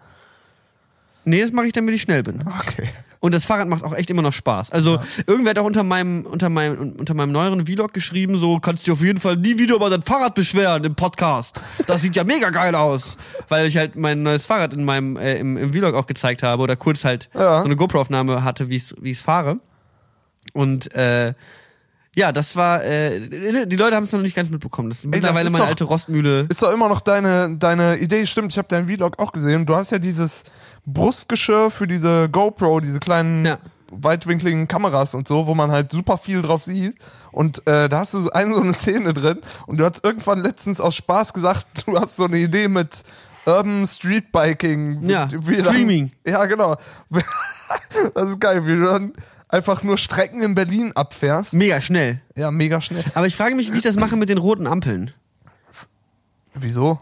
Speaker 2: Nee, das mache ich, damit ich schnell bin.
Speaker 1: Okay.
Speaker 2: Und das Fahrrad macht auch echt immer noch Spaß. Also irgendwer hat auch unter meinem unter meinem unter meinem neueren Vlog geschrieben, so kannst du auf jeden Fall nie wieder über dein Fahrrad beschweren im Podcast. Das sieht ja (laughs) mega geil aus, weil ich halt mein neues Fahrrad in meinem äh, im, im Vlog auch gezeigt habe oder kurz halt
Speaker 1: Ja.
Speaker 2: so eine GoPro-Aufnahme hatte, wie ich ich fahre. Und äh, ja, das war äh, die Leute haben es noch nicht ganz mitbekommen. Das ist mittlerweile meine alte Rostmühle.
Speaker 1: Ist doch immer noch deine, deine Idee, stimmt, ich habe deinen Vlog auch gesehen. Du hast ja dieses Brustgeschirr für diese GoPro, diese kleinen
Speaker 2: Ja.
Speaker 1: weitwinkligen Kameras und so, wo man halt super viel drauf sieht. Und äh, da hast du so eine, so eine Szene drin und du hast irgendwann letztens aus Spaß gesagt, (laughs) du hast so eine Idee mit Urban Street Biking.
Speaker 2: Ja,
Speaker 1: Wie dann-
Speaker 2: Streaming.
Speaker 1: ja, genau. (laughs) Das ist geil, wie du dann einfach nur Strecken in Berlin abfährst.
Speaker 2: Mega schnell.
Speaker 1: Ja, mega schnell.
Speaker 2: Aber ich frage mich, wie ich das mache mit den roten Ampeln.
Speaker 1: Wieso?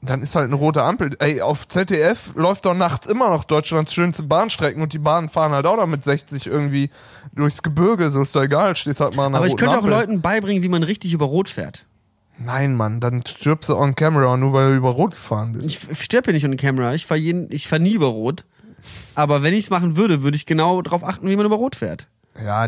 Speaker 1: Dann ist halt eine rote Ampel. Ey, auf ZDF läuft doch nachts immer noch Deutschlands schönste Bahnstrecken und die Bahnen fahren halt auch da mit 60 irgendwie durchs Gebirge. So ist doch egal, stehst halt mal an der
Speaker 2: Aber ich
Speaker 1: roten
Speaker 2: könnte auch
Speaker 1: Ampel.
Speaker 2: Leuten beibringen, wie man richtig über Rot fährt.
Speaker 1: Nein, Mann, dann stirbst du on camera, nur weil du über Rot gefahren bist.
Speaker 2: Ich f- sterbe ja nicht on camera, ich fahre jeden, ich fahr nie über Rot. Aber wenn ich es machen würde, würde ich genau darauf achten, wie man über Rot fährt.
Speaker 1: Ja,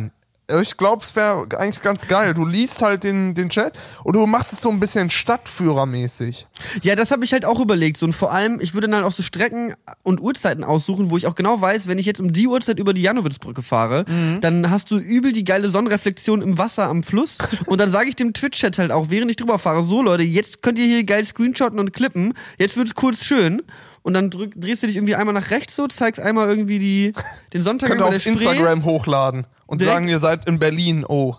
Speaker 1: ich glaube, es wäre eigentlich ganz geil. Du liest halt den, den Chat und du machst es so ein bisschen Stadtführermäßig.
Speaker 2: Ja, das habe ich halt auch überlegt. So, und vor allem, ich würde dann auch so Strecken und Uhrzeiten aussuchen, wo ich auch genau weiß, wenn ich jetzt um die Uhrzeit über die Janowitzbrücke fahre, dann hast du übel die geile Sonnenreflexion im Wasser am Fluss. (laughs) und dann sage ich dem Twitch-Chat halt auch, während ich drüber fahre, so Leute, jetzt könnt ihr hier geil screenshotten und klippen, jetzt wird's kurz schön. Und dann drück, drehst du dich irgendwie einmal nach rechts so, zeigst einmal irgendwie die, den Sonntag
Speaker 1: Könnt ihr auf
Speaker 2: Spree.
Speaker 1: Instagram hochladen und
Speaker 2: Direkt-
Speaker 1: sagen, ihr seid in Berlin. Oh,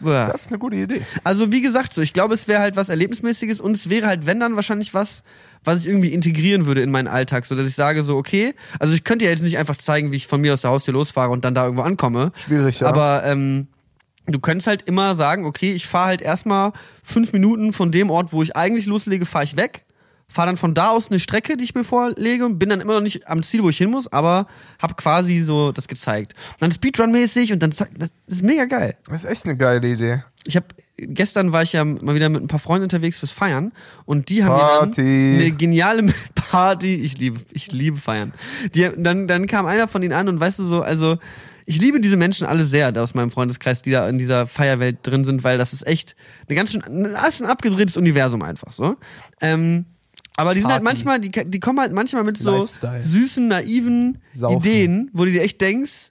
Speaker 2: Uah.
Speaker 1: das ist eine gute Idee.
Speaker 2: Also wie gesagt, so ich glaube, es wäre halt was Erlebnismäßiges und es wäre halt, wenn dann wahrscheinlich was, was ich irgendwie integrieren würde in meinen Alltag, so dass ich sage so okay, also ich könnte ja jetzt nicht einfach zeigen, wie ich von mir aus der Haustür losfahre und dann da irgendwo ankomme.
Speaker 1: Schwierig, ja.
Speaker 2: Aber ähm, du könntest halt immer sagen, okay, ich fahre halt erstmal fünf Minuten von dem Ort, wo ich eigentlich loslege, fahre ich weg. Fahre dann von da aus eine Strecke, die ich mir vorlege und bin dann immer noch nicht am Ziel, wo ich hin muss, aber habe quasi so das gezeigt. Und dann Speedrun-mäßig und dann das ist mega geil.
Speaker 1: Das ist echt eine geile Idee.
Speaker 2: Ich habe gestern war ich ja mal wieder mit ein paar Freunden unterwegs fürs Feiern und die haben mir
Speaker 1: Party.
Speaker 2: dann eine geniale (laughs) Party. Ich liebe, ich liebe Feiern. Die, dann, dann kam einer von ihnen an und weißt du so, also ich liebe diese Menschen alle sehr da aus meinem Freundeskreis, die da in dieser Feierwelt drin sind, weil das ist echt eine ganz schön, das ist ein abgedrehtes Universum einfach so. Ähm, aber die sind halt
Speaker 1: Party.
Speaker 2: manchmal, die, die kommen halt manchmal mit so
Speaker 1: Lifestyle.
Speaker 2: süßen, naiven
Speaker 1: Saufen.
Speaker 2: Ideen, wo du dir echt denkst,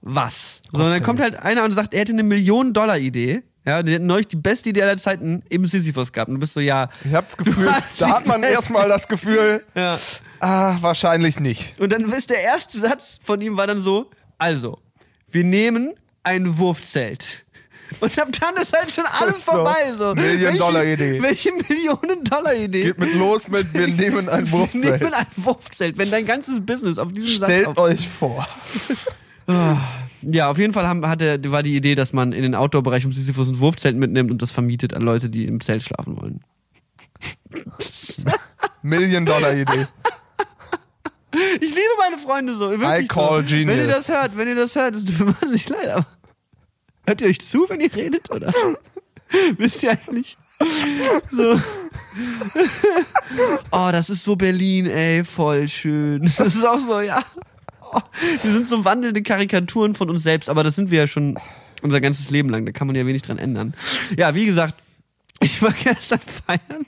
Speaker 2: was? So, und dann kommt halt einer und sagt, er hätte eine Million-Dollar-Idee. Ja, die hätten neulich die beste Idee aller Zeiten im Sisyphus gehabt. Und du bist so, ja.
Speaker 1: Ich hab das (laughs) Gefühl, da hat man erstmal das Gefühl, (laughs)
Speaker 2: ja.
Speaker 1: ah, wahrscheinlich nicht.
Speaker 2: Und dann ist der erste Satz von ihm war dann so, also, wir nehmen ein Wurfzelt. Und ab dann ist halt schon alles
Speaker 1: So,
Speaker 2: vorbei. So.
Speaker 1: Million-Dollar-Idee.
Speaker 2: Welche, welche Millionen-Dollar-Idee?
Speaker 1: Geht mit los mit, wir (laughs) nehmen ein
Speaker 2: Wir
Speaker 1: Wurfzelt.
Speaker 2: nehmen ein Wurfzelt, wenn dein ganzes Business auf diesem
Speaker 1: Stellt
Speaker 2: Satz auf
Speaker 1: euch vor. (laughs)
Speaker 2: Ja, auf jeden Fall haben, hatte, war die Idee, dass man in den Outdoor-Bereich um Sisyphus ein Wurfzelt mitnimmt und das vermietet an Leute, die im Zelt schlafen wollen. (laughs)
Speaker 1: Million-Dollar-Idee.
Speaker 2: Ich liebe meine Freunde so. Wirklich
Speaker 1: I call
Speaker 2: so.
Speaker 1: genius.
Speaker 2: Wenn ihr das hört, wenn ihr das hört, es tut mir wahnsinnig leid, aber hört ihr euch zu, wenn ihr redet, oder? (laughs) Wisst ihr eigentlich? So. (laughs) oh, das ist so Berlin, ey, voll schön. Das ist auch so, ja. Oh, wir sind so wandelnde Karikaturen von uns selbst, aber das sind wir ja schon unser ganzes Leben lang. Da kann man ja wenig dran ändern. Ja, wie gesagt, ich war (laughs) gestern feiern.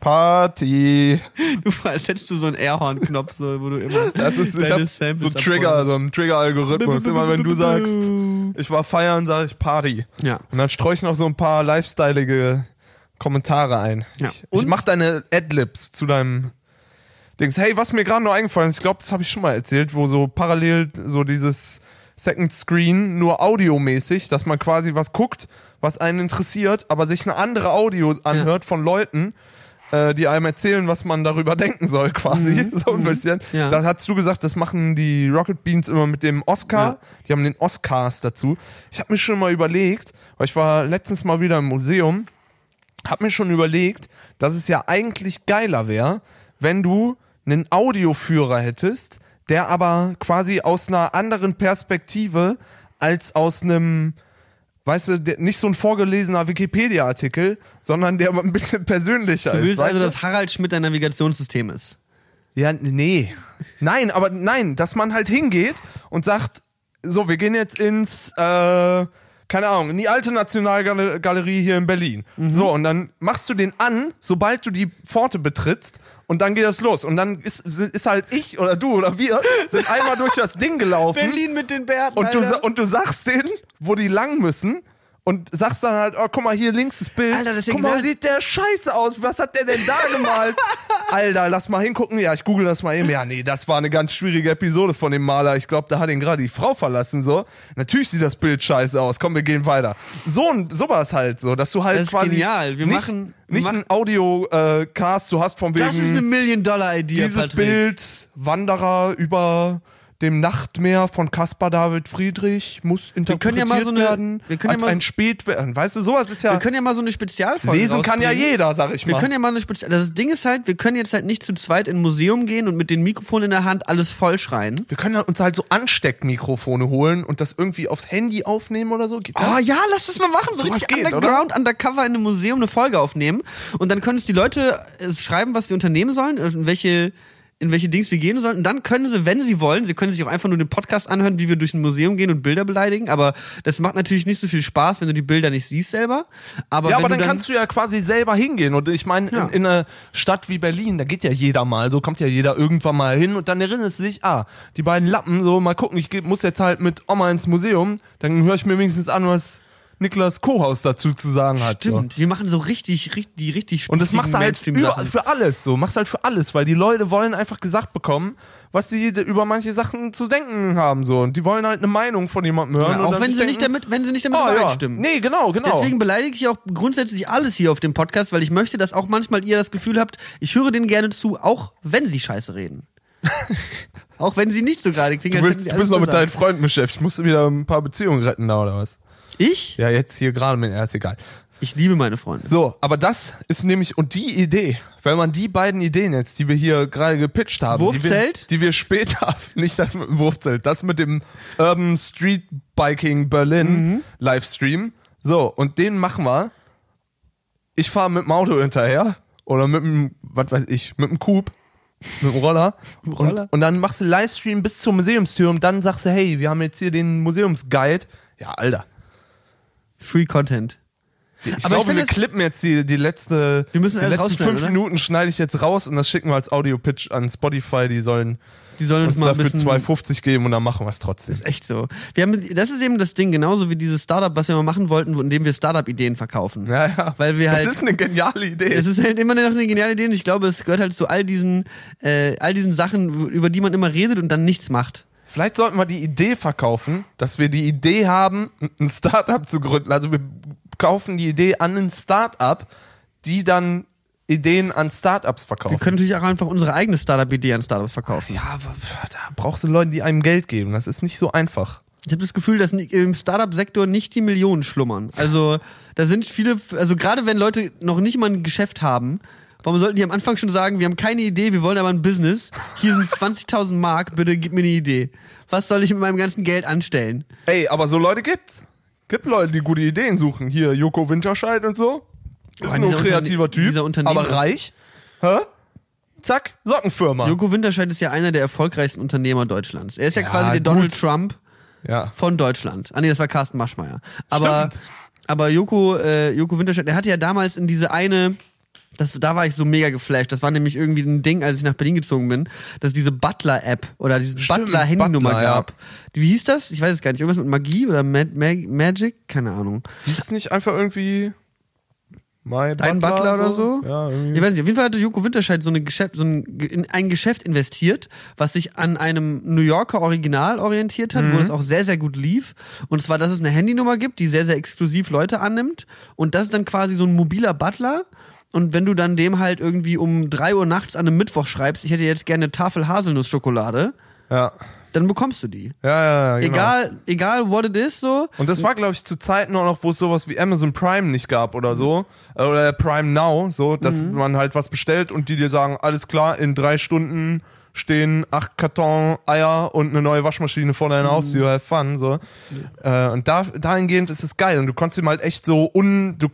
Speaker 1: Party.
Speaker 2: Du, hättest du so einen Airhorn-Knopf, so, wo du immer.
Speaker 1: Das ist, ich hab
Speaker 2: Samples
Speaker 1: so einen Trigger, so einen Trigger-Algorithmus. Immer wenn du sagst, ich war feiern, sage ich Party.
Speaker 2: Ja.
Speaker 1: Und dann streue ich noch so ein paar lifestyleige Kommentare ein.
Speaker 2: Ja.
Speaker 1: Ich, ich mach deine Adlibs zu deinem Dings. Hey, was mir gerade noch eingefallen ist, ich glaube, das habe ich schon mal erzählt, wo so parallel so dieses Second Screen nur audiomäßig, dass man quasi was guckt, was einen interessiert, aber sich eine andere Audio anhört von Leuten, äh, die einem erzählen, was man darüber denken soll, quasi. (laughs) So ein bisschen.
Speaker 2: Mhm. Ja.
Speaker 1: Da hast du gesagt, das machen die Rocket Beans immer mit dem Oscar.
Speaker 2: Ja.
Speaker 1: Die haben den Oscars dazu. Ich habe mir schon mal überlegt, weil ich war letztens mal wieder im Museum, habe mir schon überlegt, dass es ja eigentlich geiler wäre, wenn du einen Audioführer hättest, der aber quasi aus einer anderen Perspektive als aus einem, weißt du, nicht so ein vorgelesener Wikipedia-Artikel, sondern der ein bisschen persönlicher
Speaker 2: Du
Speaker 1: ist.
Speaker 2: willst
Speaker 1: weißt
Speaker 2: also,
Speaker 1: du?
Speaker 2: dass Harald Schmidt dein Navigationssystem ist.
Speaker 1: Ja, nee. Nein, aber nein, dass man halt hingeht und sagt, so, wir gehen jetzt ins, äh, keine Ahnung, in die alte Nationalgalerie hier in Berlin. So, und dann machst du den an, sobald du die Pforte betrittst und dann geht das los. Und dann ist, ist halt ich oder du oder wir sind einmal durch das Ding gelaufen
Speaker 2: mit den Bärten.
Speaker 1: und du, und du sagst denen, wo die lang müssen. Und sagst dann halt, oh, guck mal, hier links das Bild.
Speaker 2: Alter, das
Speaker 1: guck mal, sieht der scheiße aus. Was hat der denn da gemalt? (laughs) Alter, lass mal hingucken. Ja, ich google das mal eben. Ja, nee, das war eine ganz schwierige Episode von dem Maler. Ich glaube, da hat ihn gerade die Frau verlassen, so. Natürlich sieht das Bild scheiße aus. Komm, wir gehen weiter. So, ein- sowas halt, so, dass du halt
Speaker 2: Das ist
Speaker 1: quasi
Speaker 2: genial. Wir
Speaker 1: nicht,
Speaker 2: machen-
Speaker 1: nicht
Speaker 2: machen-
Speaker 1: einen Audio-Cast, du hast von wegen
Speaker 2: Das ist eine Million-Dollar-Idee,
Speaker 1: dieses
Speaker 2: Patrick.
Speaker 1: Bild Wanderer über dem Nachtmeer von Caspar David Friedrich muss interpretiert
Speaker 2: können ja mal so eine-
Speaker 1: werden
Speaker 2: wir können ja
Speaker 1: als
Speaker 2: mal-
Speaker 1: ein Spätwerk. Weißt du, sowas ist ja
Speaker 2: Wir können ja mal so eine Spezialfolge
Speaker 1: lesen kann ja jeder, sag ich
Speaker 2: Wir
Speaker 1: mal.
Speaker 2: können ja mal eine Spezial. Das Ding ist halt, wir können jetzt halt nicht zu zweit in ein Museum gehen und mit dem Mikrofon in der Hand alles vollschreien.
Speaker 1: Wir können ja uns halt so Ansteckmikrofone holen und das irgendwie aufs Handy aufnehmen oder so. Geht das?
Speaker 2: Oh ja, lass das mal machen. So
Speaker 1: Sowas
Speaker 2: richtig
Speaker 1: geht,
Speaker 2: underground, undercover in einem Museum eine Folge aufnehmen. Und dann können es die Leute äh, schreiben, was wir unternehmen sollen, äh, welche, in welche Dings wir gehen sollen. Und dann können sie, wenn sie wollen, sie können sich auch einfach nur den Podcast anhören, wie wir durch ein Museum gehen und Bilder beleidigen. Aber das macht natürlich nicht so viel Spaß, wenn du die Bilder nicht siehst selber. Aber
Speaker 1: ja, aber
Speaker 2: du
Speaker 1: dann kannst du ja quasi selber hingehen. Und ich meine,
Speaker 2: Ja.
Speaker 1: in, in einer Stadt wie Berlin, da geht ja jeder mal, so kommt ja jeder irgendwann mal hin und dann erinnert es sich, ah, die beiden Lappen, so mal gucken, ich muss jetzt halt mit Oma ins Museum, dann höre ich mir wenigstens an, was Niklas Kohaus dazu zu sagen hat. So.
Speaker 2: Stimmt, wir machen so richtig, richtig, die richtig
Speaker 1: Und das machst du halt überall, für alles so. Machst halt für alles, weil die Leute wollen einfach gesagt bekommen, was sie über manche Sachen zu denken haben so. Und die wollen halt eine Meinung von jemandem hören.
Speaker 2: Ja, auch wenn sie nicht
Speaker 1: denken,
Speaker 2: damit, wenn sie nicht damit
Speaker 1: ja.
Speaker 2: übereinstimmen.
Speaker 1: Nee, genau, genau.
Speaker 2: Deswegen beleidige ich auch grundsätzlich alles hier auf dem Podcast, weil ich möchte, dass auch manchmal ihr das Gefühl habt, ich höre denen gerne zu, auch wenn sie scheiße reden. (laughs) auch wenn sie nicht so gerade klingen.
Speaker 1: du, willst, du bist noch mit deinen. Freunden beschäftigt. Musst du wieder ein paar Beziehungen retten da oder was?
Speaker 2: Ich?
Speaker 1: Ja, jetzt hier gerade mit, ja, ist egal.
Speaker 2: Ich liebe meine Freunde.
Speaker 1: So, aber das ist nämlich, und die Idee, wenn man die beiden Ideen jetzt, die wir hier gerade gepitcht haben,
Speaker 2: Wurfzelt?
Speaker 1: Die, wir, die wir später, (laughs) nicht das mit dem Wurfzelt, das mit dem Urban Street Biking Berlin
Speaker 2: Mhm.
Speaker 1: Livestream. So, und den machen wir. Ich fahre mit dem Auto hinterher oder mit dem, was weiß ich, mit dem Coupe. Mit dem Roller. (laughs)
Speaker 2: Roller.
Speaker 1: Und, und dann machst du Livestream bis zur Museumstür und dann sagst du, hey, wir haben jetzt hier den Museumsguide. Ja, Alter.
Speaker 2: Free Content.
Speaker 1: Ich
Speaker 2: Aber ich
Speaker 1: glaube,
Speaker 2: finde
Speaker 1: wir klippen jetzt die, die letzte,
Speaker 2: Wir müssen
Speaker 1: die letzten fünf
Speaker 2: oder?
Speaker 1: Minuten schneide ich jetzt raus und das schicken wir als Audio-Pitch an Spotify. Die sollen
Speaker 2: Die sollen uns
Speaker 1: uns
Speaker 2: mal
Speaker 1: dafür
Speaker 2: bisschen
Speaker 1: 2,50 geben und dann machen wir es trotzdem.
Speaker 2: ist echt so. Wir haben, das ist eben das Ding, genauso wie dieses Startup, was wir mal machen wollten, indem wir Startup-Ideen verkaufen.
Speaker 1: Ja, ja.
Speaker 2: Weil wir halt-
Speaker 1: Das ist eine geniale Idee.
Speaker 2: Es ist halt immer noch eine geniale Idee und ich glaube, es gehört halt zu all diesen, äh, all diesen Sachen, über die man immer redet und dann nichts macht.
Speaker 1: Vielleicht sollten wir die Idee verkaufen, dass wir die Idee haben, ein Startup zu gründen. Also wir kaufen die Idee an ein Startup, die dann Ideen an Startups verkaufen.
Speaker 2: Wir können natürlich auch einfach unsere eigene Startup-Idee an Startups verkaufen.
Speaker 1: ja, aber da brauchst du Leute, die einem Geld geben. Das ist nicht so einfach.
Speaker 2: Ich habe das Gefühl, dass im Startup-Sektor nicht die Millionen schlummern. Also da sind viele, also gerade wenn Leute noch nicht mal ein Geschäft haben, warum sollten die am Anfang schon sagen, wir haben keine Idee, wir wollen aber ein Business. Hier sind (laughs) 20.000 Mark, bitte gib mir eine Idee. Was soll ich mit meinem ganzen Geld anstellen?
Speaker 1: Ey, aber so Leute gibt's. Gibt Leute, die gute Ideen suchen. Hier, Joko Winterscheid und so. Ist nur ein kreativer
Speaker 2: Unterne-
Speaker 1: Typ, aber reich. Hä? Zack, Sockenfirma.
Speaker 2: Joko Winterscheid ist ja einer der erfolgreichsten Unternehmer Deutschlands. Er ist ja,
Speaker 1: Ja,
Speaker 2: quasi der
Speaker 1: gut.
Speaker 2: Donald Trump
Speaker 1: ja.
Speaker 2: von Deutschland. Ah nee, das war Carsten Maschmeyer. Aber,
Speaker 1: Stimmt.
Speaker 2: aber Joko, äh, Joko Winterscheid, der hatte ja damals in diese eine, das, da war ich so mega geflasht. Das war nämlich irgendwie ein Ding, als ich nach Berlin gezogen bin, dass es diese Butler-App oder diese Butler-Handynummer
Speaker 1: Butler, ja.
Speaker 2: gab. Die, wie hieß das? Ich weiß es gar nicht. Irgendwas mit Magie oder Mag Mag Magic? Keine Ahnung.
Speaker 1: Hieß es nicht einfach irgendwie My
Speaker 2: Dein Butler oder so?
Speaker 1: Ja,
Speaker 2: Ich
Speaker 1: irgendwie.
Speaker 2: weiß nicht, auf jeden Fall hatte Joko Winterscheid so, eine Geschäft, so ein, in ein Geschäft investiert, was sich an einem New Yorker Original orientiert hat,
Speaker 1: Mhm.
Speaker 2: wo es auch sehr, sehr gut lief. Und zwar, dass es eine Handynummer gibt, die sehr, sehr exklusiv Leute annimmt. Und das ist dann quasi so ein mobiler Butler. Und wenn du dann dem halt irgendwie um drei Uhr nachts an einem Mittwoch schreibst, ich hätte jetzt gerne eine Tafel Haselnussschokolade,
Speaker 1: Ja.
Speaker 2: dann bekommst du die.
Speaker 1: Ja, ja, ja, genau.
Speaker 2: Egal, egal what it is, so.
Speaker 1: Und das war, glaube ich, zu Zeiten auch noch, wo es sowas wie Amazon Prime nicht gab oder so. Äh, Oder Prime Now, so, dass
Speaker 2: Mhm.
Speaker 1: man halt was bestellt und die dir sagen, alles klar, in drei Stunden stehen acht Karton Eier und eine neue Waschmaschine vor
Speaker 2: Mhm.
Speaker 1: deiner Haustür, have fun, so. Äh, und da, dahingehend ist es geil. Und du konntest ihm halt echt so un, du,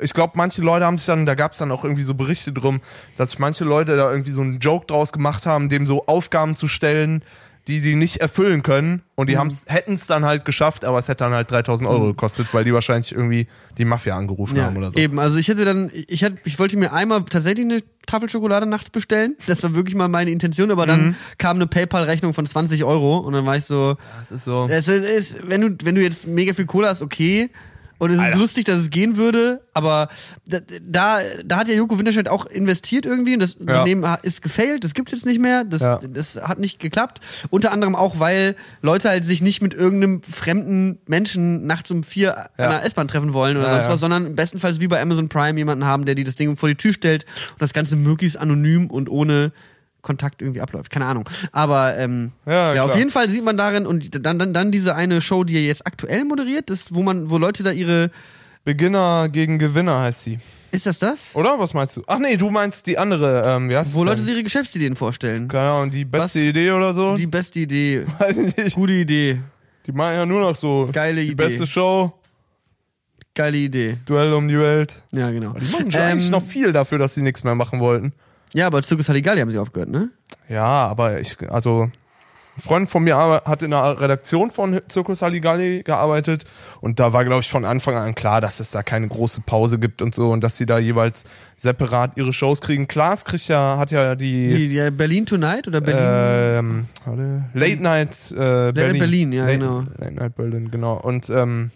Speaker 1: ich glaube, manche Leute haben sich dann, da gab es dann auch irgendwie so Berichte drum, dass sich manche Leute da irgendwie so einen Joke draus gemacht haben, dem so Aufgaben zu stellen, die sie nicht erfüllen können und die
Speaker 2: Mhm.
Speaker 1: hätten es dann halt geschafft, aber es hätte dann halt 3000 Euro gekostet, weil die wahrscheinlich irgendwie die Mafia angerufen
Speaker 2: Ja,
Speaker 1: haben oder so.
Speaker 2: eben. Also ich hätte dann, ich hätte, ich wollte mir einmal tatsächlich eine Tafel Schokolade nachts bestellen. Das war wirklich mal meine Intention, aber
Speaker 1: Mhm.
Speaker 2: dann kam eine PayPal-Rechnung von 20 Euro und dann war ich so,
Speaker 1: Das ist so.
Speaker 2: es ist, wenn du, wenn du jetzt mega viel Cola hast, okay. Und es ist
Speaker 1: Alter.
Speaker 2: lustig, dass es gehen würde, aber da, da, da hat ja Joko Winterscheid auch investiert irgendwie und das Unternehmen ha- ist gefailt, das gibt's jetzt nicht mehr, das,
Speaker 1: Ja.
Speaker 2: das hat nicht geklappt. Unter anderem auch, weil Leute halt sich nicht mit irgendeinem fremden Menschen nachts um vier an
Speaker 1: Ja.
Speaker 2: der S-Bahn treffen wollen oder
Speaker 1: Ja,
Speaker 2: sonst
Speaker 1: ja.
Speaker 2: was, sondern bestenfalls wie bei Amazon Prime jemanden haben, der die das Ding vor die Tür stellt und das Ganze möglichst anonym und ohne Kontakt irgendwie abläuft. Keine Ahnung. Aber ähm,
Speaker 1: Ja,
Speaker 2: ja, auf jeden Fall sieht man darin und dann, dann, dann diese eine Show, die er jetzt aktuell moderiert, das, wo man, wo Leute da ihre.
Speaker 1: Beginner gegen Gewinner heißt sie.
Speaker 2: Ist das das?
Speaker 1: Oder? Was meinst du? Ach nee, du meinst die andere, ähm, wie heißt
Speaker 2: Wo Leute
Speaker 1: denn?
Speaker 2: ihre Geschäftsideen vorstellen.
Speaker 1: Keine Ahnung, die beste
Speaker 2: Was?
Speaker 1: Idee oder so?
Speaker 2: Die beste Idee. (laughs)
Speaker 1: Weiß ich nicht.
Speaker 2: Gute Idee.
Speaker 1: Die machen ja nur noch so.
Speaker 2: Geile
Speaker 1: die
Speaker 2: Idee.
Speaker 1: beste Show,
Speaker 2: Geile Idee.
Speaker 1: Duell um die Welt.
Speaker 2: Ja, genau.
Speaker 1: Die machen schon eigentlich noch viel dafür, dass sie nichts mehr machen wollten.
Speaker 2: Ja, aber Zirkus Halligalli haben sie aufgehört, ne?
Speaker 1: Ja, aber ich, also, ein Freund von mir hat in der Redaktion von Circus Halligalli gearbeitet und da war, glaube ich, von Anfang an klar, dass es da keine große Pause gibt und so und dass sie da jeweils separat ihre Shows kriegen. Klaas kriegt ja, hat ja die,
Speaker 2: Die, die Berlin Tonight oder Berlin?
Speaker 1: ähm, Late Night äh, Berlin.
Speaker 2: Berlin, ja,
Speaker 1: Late,
Speaker 2: genau.
Speaker 1: Late Night Berlin, genau. Und ähm,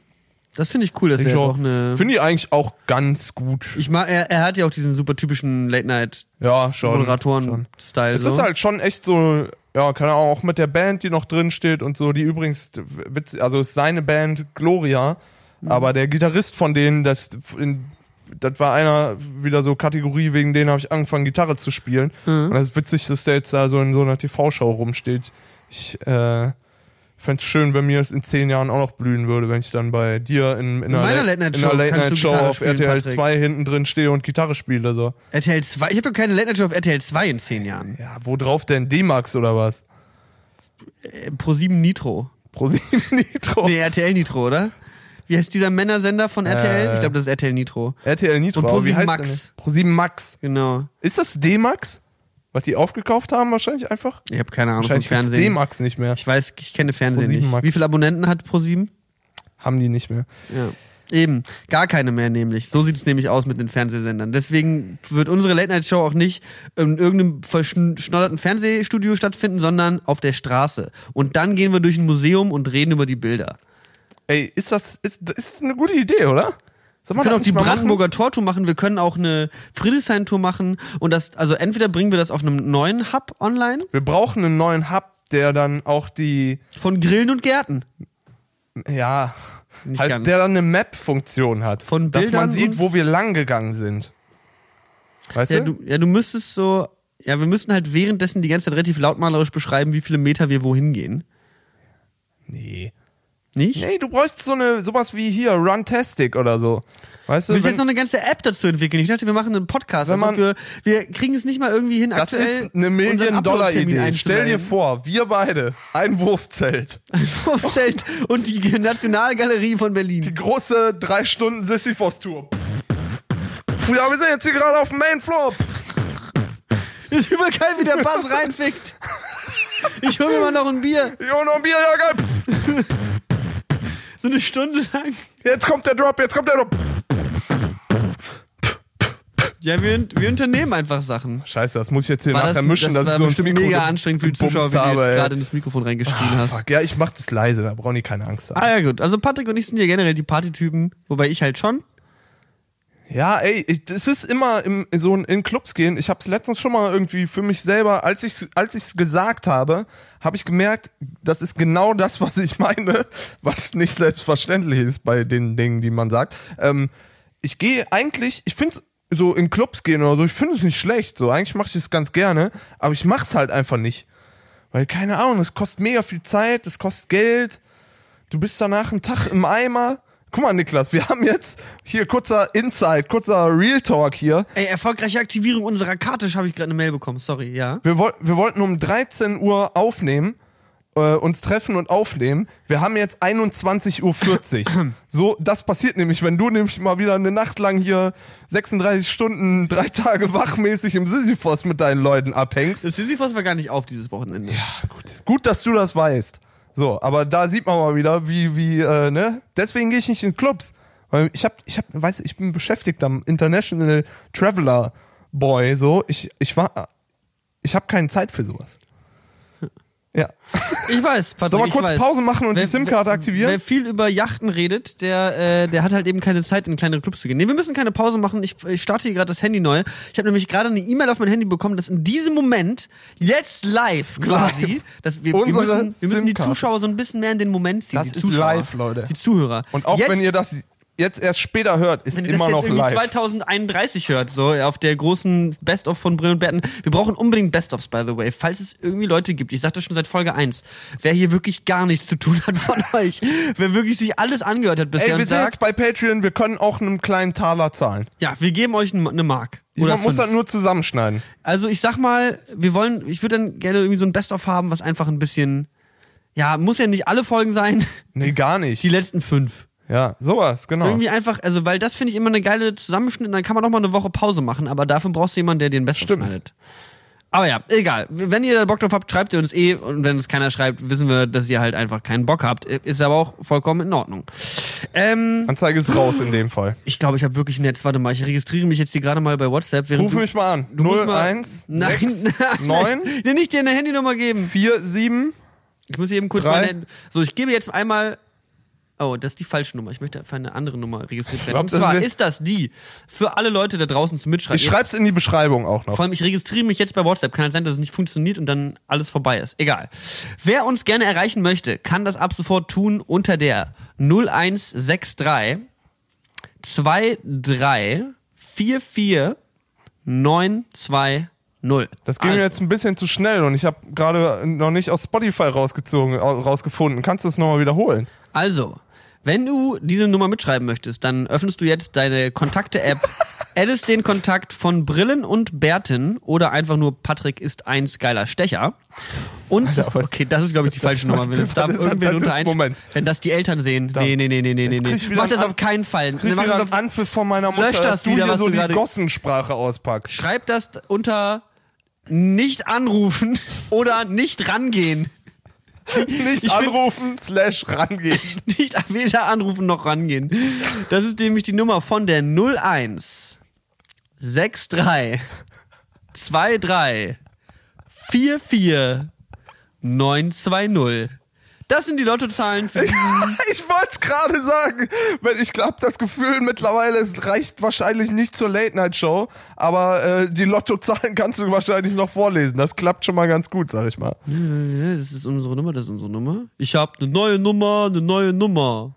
Speaker 2: das finde ich cool, dass er
Speaker 1: auch-
Speaker 2: auch eine.
Speaker 1: finde ich eigentlich auch ganz gut.
Speaker 2: Ich mag, er, er hat ja auch diesen super typischen Late Night
Speaker 1: Ja, schon. schon.
Speaker 2: Moderatoren-Style.
Speaker 1: Es
Speaker 2: so.
Speaker 1: ist halt schon echt so, ja, keine Ahnung, auch mit der Band, die noch drin steht und so, die übrigens, witz, also ist seine Band Gloria,
Speaker 2: Mhm.
Speaker 1: aber der Gitarrist von denen, das, in, das war einer wieder so Kategorie, wegen denen habe ich angefangen, Gitarre zu spielen.
Speaker 2: Mhm.
Speaker 1: Und das ist witzig, dass der jetzt da so in so einer TV-Show rumsteht. Ich, äh, fände es schön, wenn mir es in zehn Jahren auch noch blühen würde, wenn ich dann bei dir in, in, einer Late- in einer
Speaker 2: kannst du
Speaker 1: Late-Night-Show
Speaker 2: Gitarre
Speaker 1: auf
Speaker 2: spielen,
Speaker 1: RTL
Speaker 2: Patrick.
Speaker 1: 2 hinten drin stehe und Gitarre spiele. So.
Speaker 2: RTL 2. Ich habe doch keine Late Night Show auf RTL 2 in zehn Jahren.
Speaker 1: Ja, wo drauf denn? D-Max oder was?
Speaker 2: Äh, Pro 7 Nitro.
Speaker 1: Pro 7 (laughs) Nitro.
Speaker 2: Nee, RTL Nitro, oder? Wie heißt dieser Männersender von RTL?
Speaker 1: Äh.
Speaker 2: ich glaube, das ist RTL Nitro.
Speaker 1: RTL Nitro.
Speaker 2: Und Pro7
Speaker 1: heißt
Speaker 2: Max.
Speaker 1: der denn? Pro 7 Max.
Speaker 2: Genau.
Speaker 1: Ist das D-Max? Was die aufgekauft haben wahrscheinlich einfach?
Speaker 2: Ich habe keine Ahnung vom
Speaker 1: Wahrscheinlich
Speaker 2: Fernsehen.
Speaker 1: D-Max nicht mehr.
Speaker 2: Ich weiß, ich kenne Fernsehen
Speaker 1: Pro7
Speaker 2: nicht.
Speaker 1: Max.
Speaker 2: Wie viele Abonnenten hat Pro7?
Speaker 1: Haben die nicht mehr.
Speaker 2: Ja. Eben, gar keine mehr nämlich. So sieht's nämlich aus mit den Fernsehsendern. Deswegen wird unsere Late-Night-Show auch nicht in irgendeinem verschnodderten Fernsehstudio stattfinden, sondern auf der Straße. Und dann gehen wir durch ein Museum und reden über die Bilder.
Speaker 1: Ey, ist das, ist, das ist eine gute Idee, oder? Soll
Speaker 2: Wir können auch die Brandenburger Tortour machen, wir können auch eine Friedrichshain-Tour machen und das, also entweder bringen wir das auf einem neuen Hub online?
Speaker 1: Wir brauchen einen neuen Hub, der dann auch die,
Speaker 2: von Grillen und Gärten.
Speaker 1: ja,
Speaker 2: Nicht
Speaker 1: halt,
Speaker 2: ganz.
Speaker 1: der dann eine Map-Funktion hat.
Speaker 2: Von
Speaker 1: dass man
Speaker 2: Bildern
Speaker 1: sieht, wo wir lang gegangen sind. Weißt
Speaker 2: Ja
Speaker 1: du?
Speaker 2: ja, du müsstest so, ja, wir müssten halt währenddessen die ganze Zeit relativ lautmalerisch beschreiben, wie viele Meter wir wohin gehen.
Speaker 1: Nee.
Speaker 2: Nicht?
Speaker 1: Nee, du bräuchst so eine, sowas wie hier, Runtastic oder so. Weißt du?
Speaker 2: Wir jetzt noch eine ganze App dazu entwickeln. Ich dachte, wir machen einen Podcast. Also
Speaker 1: man-
Speaker 2: wir, wir kriegen es nicht mal irgendwie hin,
Speaker 1: Das ist eine Million-Dollar-Idee. Stell dir vor, wir beide, ein Wurfzelt.
Speaker 2: Wurfzelt und die Nationalgalerie von Berlin.
Speaker 1: Die große drei Stunden Sisyphos-Tour. Ja, wir sind jetzt hier gerade auf dem Main Floor. (laughs)
Speaker 2: ist über geil, wie der Bass reinfickt. Ich hol mir mal noch ein Bier.
Speaker 1: Jo, noch ein Bier, ja, (laughs) geil.
Speaker 2: So eine Stunde lang.
Speaker 1: Jetzt kommt der Drop, jetzt kommt der Drop.
Speaker 2: Ja, wir, wir unternehmen einfach Sachen.
Speaker 1: Scheiße, das muss ich jetzt hier
Speaker 2: War
Speaker 1: nachher mischen,
Speaker 2: das
Speaker 1: dass
Speaker 2: war
Speaker 1: ich so
Speaker 2: bestimmt
Speaker 1: Mikro
Speaker 2: mega
Speaker 1: ge-
Speaker 2: anstrengend für die Zuschauer, wie du
Speaker 1: habe,
Speaker 2: jetzt
Speaker 1: ey.
Speaker 2: gerade ins Mikrofon reingeschrien
Speaker 1: Ah,
Speaker 2: hast.
Speaker 1: fuck. Ja, ich mach das leise, da brauchen die keine Angst haben.
Speaker 2: Ah ja gut, also Patrick und ich sind ja generell die Partytypen, wobei ich halt schon.
Speaker 1: Ja, ey, ich, es ist immer im, so in, in Clubs gehen. Ich habe es letztens schon mal irgendwie für mich selber, als ich als ich's gesagt habe, habe ich gemerkt, das ist genau das, was ich meine, was nicht selbstverständlich ist bei den Dingen, die man sagt. Ähm, ich gehe eigentlich, ich finde so in Clubs gehen oder so, ich finde es nicht schlecht. So eigentlich mache ich es ganz gerne, aber ich mache es halt einfach nicht, weil keine Ahnung, es kostet mega viel Zeit, es kostet Geld. Du bist danach einen Tag im Eimer. Guck mal, Niklas, wir haben jetzt hier kurzer Insight, kurzer Real Talk hier.
Speaker 2: Ey, erfolgreiche Aktivierung unserer Karte, habe ich gerade eine Mail bekommen, sorry, ja.
Speaker 1: Wir, woll wir wollten um 13 Uhr aufnehmen, äh, uns treffen und aufnehmen. Wir haben jetzt 21.40 Uhr. (clears throat) so, das passiert nämlich, wenn du nämlich mal wieder eine Nacht lang hier 36 Stunden, drei Tage wachmäßig im Sisyphos mit deinen Leuten abhängst.
Speaker 2: Das Sisyphos war gar nicht auf dieses Wochenende.
Speaker 1: Ja, gut. Gut, dass du das weißt. So, aber da sieht man mal wieder, wie, wie, äh, ne? Deswegen gehe ich nicht in Clubs. Weil ich hab, ich hab, weiß, ich bin beschäftigt am International Traveler Boy, so. Ich, ich war, ich habe keine Zeit für sowas. Ja.
Speaker 2: Ich weiß, Patrick, (laughs)
Speaker 1: Sollen wir kurz
Speaker 2: weiß.
Speaker 1: Pause machen und
Speaker 2: Wer-
Speaker 1: die SIM-Karte
Speaker 2: Wer
Speaker 1: aktivieren?
Speaker 2: viel über Yachten redet, der, äh, der hat halt eben keine Zeit, in kleinere Clubs zu gehen. Nee, wir müssen keine Pause machen. Ich, ich starte hier gerade das Handy neu. Ich habe nämlich gerade eine E-Mail auf mein Handy bekommen, dass in diesem Moment, jetzt live quasi,
Speaker 1: Live.
Speaker 2: dass wir, wir, müssen, wir müssen die. Zuschauer so ein bisschen mehr in den Moment ziehen.
Speaker 1: Das
Speaker 2: die
Speaker 1: ist
Speaker 2: Zuschauer,
Speaker 1: live, Leute.
Speaker 2: Die Zuhörer.
Speaker 1: Und auch
Speaker 2: jetzt,
Speaker 1: wenn ihr das jetzt erst später hört, ist
Speaker 2: wenn
Speaker 1: immer noch live.
Speaker 2: 2031 hört, so auf der großen Best-of von Brill und Berten. Wir brauchen unbedingt Best-ofs, by the way, falls es irgendwie Leute gibt. Ich sag das schon seit Folge 1. Wer hier wirklich gar nichts zu tun hat von (laughs) euch, wer wirklich sich alles angehört hat bisher
Speaker 1: Ey, wir sind
Speaker 2: sagt,
Speaker 1: jetzt bei Patreon, wir können auch einen kleinen Taler zahlen.
Speaker 2: ja, wir geben euch eine Mark. Oder
Speaker 1: Man muss das nur zusammenschneiden.
Speaker 2: Also ich sag mal, wir wollen, ich würde dann gerne irgendwie so ein Best-of haben, was einfach ein bisschen, ja, muss ja nicht alle Folgen sein,
Speaker 1: Nee, gar (laughs) nicht.
Speaker 2: die letzten fünf.
Speaker 1: Ja, sowas, genau.
Speaker 2: Irgendwie einfach, also weil das finde ich immer eine geile Zusammenschnitt, dann kann man auch mal eine Woche Pause machen, aber dafür brauchst du jemanden, der den Best-of
Speaker 1: Stimmt.
Speaker 2: schneidet. Aber ja, egal. Wenn ihr da Bock drauf habt, schreibt ihr uns eh. Und wenn es keiner schreibt, wissen wir, dass ihr halt einfach keinen Bock habt. Ist aber auch vollkommen in Ordnung. Ähm,
Speaker 1: Anzeige ist raus in dem Fall.
Speaker 2: ich glaube, ich habe wirklich ein Netz. Warte mal, ich registriere mich jetzt hier gerade mal bei WhatsApp.
Speaker 1: Ruf
Speaker 2: du-
Speaker 1: mich mal an.
Speaker 2: du musst mal-
Speaker 1: 01
Speaker 2: Nein,
Speaker 1: 6 (laughs)
Speaker 2: nein,
Speaker 1: 9
Speaker 2: Nee, nicht dir eine Handynummer geben.
Speaker 1: 4 7
Speaker 2: Ich muss hier eben kurz
Speaker 1: Drei.
Speaker 2: meine Hand- So, ich gebe jetzt einmal. Oh, das ist die falsche Nummer. Ich möchte für eine andere Nummer registriert werden. Und zwar
Speaker 1: ist-
Speaker 2: das die für alle Leute da draußen zum Mitschreiben.
Speaker 1: Ich schreib's in die Beschreibung auch noch.
Speaker 2: Vor allem, ich registriere mich jetzt bei WhatsApp. Kann halt sein, dass es nicht funktioniert und dann alles vorbei ist. Egal. Wer uns gerne erreichen möchte, kann das ab sofort tun unter der 0163 23 44 920.
Speaker 1: Das ging mir
Speaker 2: Also,
Speaker 1: jetzt ein bisschen zu schnell und ich habe gerade noch nicht aus Spotify rausgezogen, au- rausgefunden. Kannst du es nochmal wiederholen?
Speaker 2: Also, wenn du diese Nummer mitschreiben möchtest, dann öffnest du jetzt deine Kontakte-App, (laughs) addest den Kontakt von Brillen und Bärten oder einfach nur Patrick ist eins geiler Stecher. Und
Speaker 1: Alter, was-
Speaker 2: okay, das ist glaube ich die falsche Nummer, wenn das
Speaker 1: ist-
Speaker 2: irgendwer unter eins,
Speaker 1: Moment.
Speaker 2: wenn das die Eltern sehen.
Speaker 1: Da.
Speaker 2: Nee, nee, nee, nee, nee, nee, nee. Mach das auf keinen Fall.
Speaker 1: Krieg ich
Speaker 2: Mach
Speaker 1: wieder
Speaker 2: das auf,
Speaker 1: Anpfiff von meiner Mutter,
Speaker 2: Lösch das
Speaker 1: dass du
Speaker 2: wieder,
Speaker 1: hier
Speaker 2: was
Speaker 1: so
Speaker 2: du
Speaker 1: die Gossensprache auspackst.
Speaker 2: schreib das unter nicht anrufen (laughs) oder nicht rangehen. (laughs)
Speaker 1: Nicht
Speaker 2: Ich
Speaker 1: anrufen, slash rangehen. (laughs)
Speaker 2: nicht weder anrufen noch rangehen. Das ist nämlich die Nummer von der 01 63 23 44 920. Das sind die Lottozahlen für diesen. (laughs)
Speaker 1: Ich wollte es gerade sagen. Weil Ich glaube, das Gefühl mittlerweile, es reicht wahrscheinlich nicht zur Late-Night-Show, aber äh, die Lottozahlen (laughs) kannst du wahrscheinlich noch vorlesen. Das klappt schon mal ganz gut, sag ich mal.
Speaker 2: Das ist unsere Nummer, das ist unsere Nummer. Ich habe eine neue Nummer, eine neue Nummer.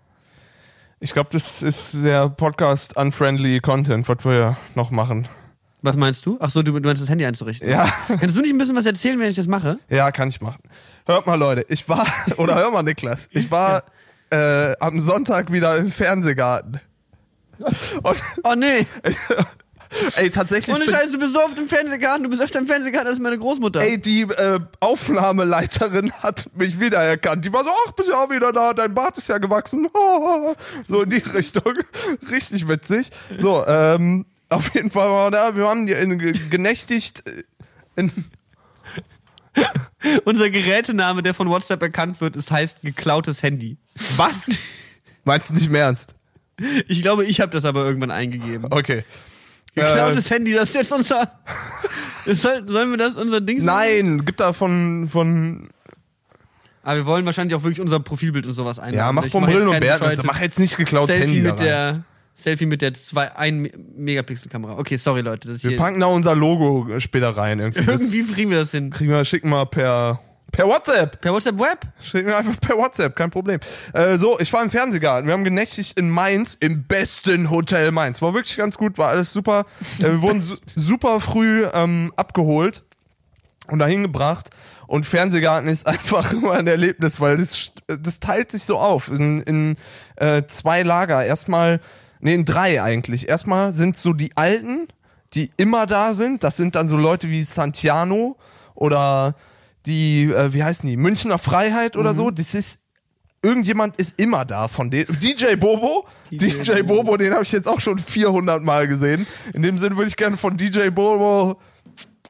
Speaker 1: Ich glaube, das ist der Podcast-unfriendly Content, was wir noch machen.
Speaker 2: Was meinst du? Ach so, du, du meinst das Handy einzurichten.
Speaker 1: Ja.
Speaker 2: Kannst du nicht ein bisschen was erzählen, wenn ich das mache?
Speaker 1: Ja, kann ich machen. Hört mal, Leute, ich war, (laughs) oder hör mal, Niklas, ich war äh, am Sonntag wieder im Fernsehgarten. Und,
Speaker 2: Oh nee. (laughs)
Speaker 1: ey, tatsächlich.
Speaker 2: Ohne Scheiße, du bist so oft im Fernsehgarten, du bist öfter im Fernsehgarten als meine Großmutter.
Speaker 1: Ey, die äh, Aufnahmeleiterin hat mich wiedererkannt. Die war so, ach, bist ja auch wieder da, dein Bart ist ja gewachsen. (laughs) So in die Richtung. Richtig witzig. So, ähm, auf jeden Fall war da, wir haben die in, genächtigt. äh, In, (laughs)
Speaker 2: Unser Gerätename, der von WhatsApp erkannt wird, es heißt geklautes Handy.
Speaker 1: was? Meinst du nicht mehr ernst?
Speaker 2: Ich glaube, ich habe das aber irgendwann eingegeben.
Speaker 1: Okay. Äh,
Speaker 2: Geklautes Handy, das ist jetzt unser. (laughs) Soll, sollen wir das unser Ding
Speaker 1: nein, gibt da von, von
Speaker 2: Aber wir wollen wahrscheinlich auch wirklich unser Profilbild und sowas einladen.
Speaker 1: ja, mach
Speaker 2: Ich
Speaker 1: von
Speaker 2: mach
Speaker 1: Brillen und Bärten. Also mach jetzt nicht geklautes
Speaker 2: Selfie
Speaker 1: Handy
Speaker 2: mit
Speaker 1: rein.
Speaker 2: der Selfie mit der 2 1 Megapixel Kamera. Okay, sorry Leute, das
Speaker 1: Wir packen da unser Logo später rein. Irgendwie, (laughs)
Speaker 2: irgendwie kriegen wir das hin.
Speaker 1: kriegen wir, schicken wir per, per WhatsApp.
Speaker 2: Per WhatsApp Web?
Speaker 1: Schicken wir einfach per WhatsApp, kein Problem. Äh, so, ich war im Fernsehgarten. Wir haben genächtigt in Mainz, im besten Hotel Mainz. War wirklich ganz gut, war alles super. Äh, wir wurden su super früh ähm, abgeholt und dahin gebracht. Und Fernsehgarten ist (laughs) einfach immer ein Erlebnis, weil das, das teilt sich so auf in, in äh, zwei Lager. Erstmal, nee, in drei eigentlich. Erstmal sind so die Alten, die immer da sind. Das sind dann so Leute wie Santiano oder die, äh, wie heißen die, Münchner Freiheit oder so. Das ist, irgendjemand ist immer da von denen. DJ Bobo, DJ,
Speaker 2: DJ
Speaker 1: Bobo, den habe ich jetzt auch schon 400 Mal gesehen. In dem Sinne würde ich gerne von DJ Bobo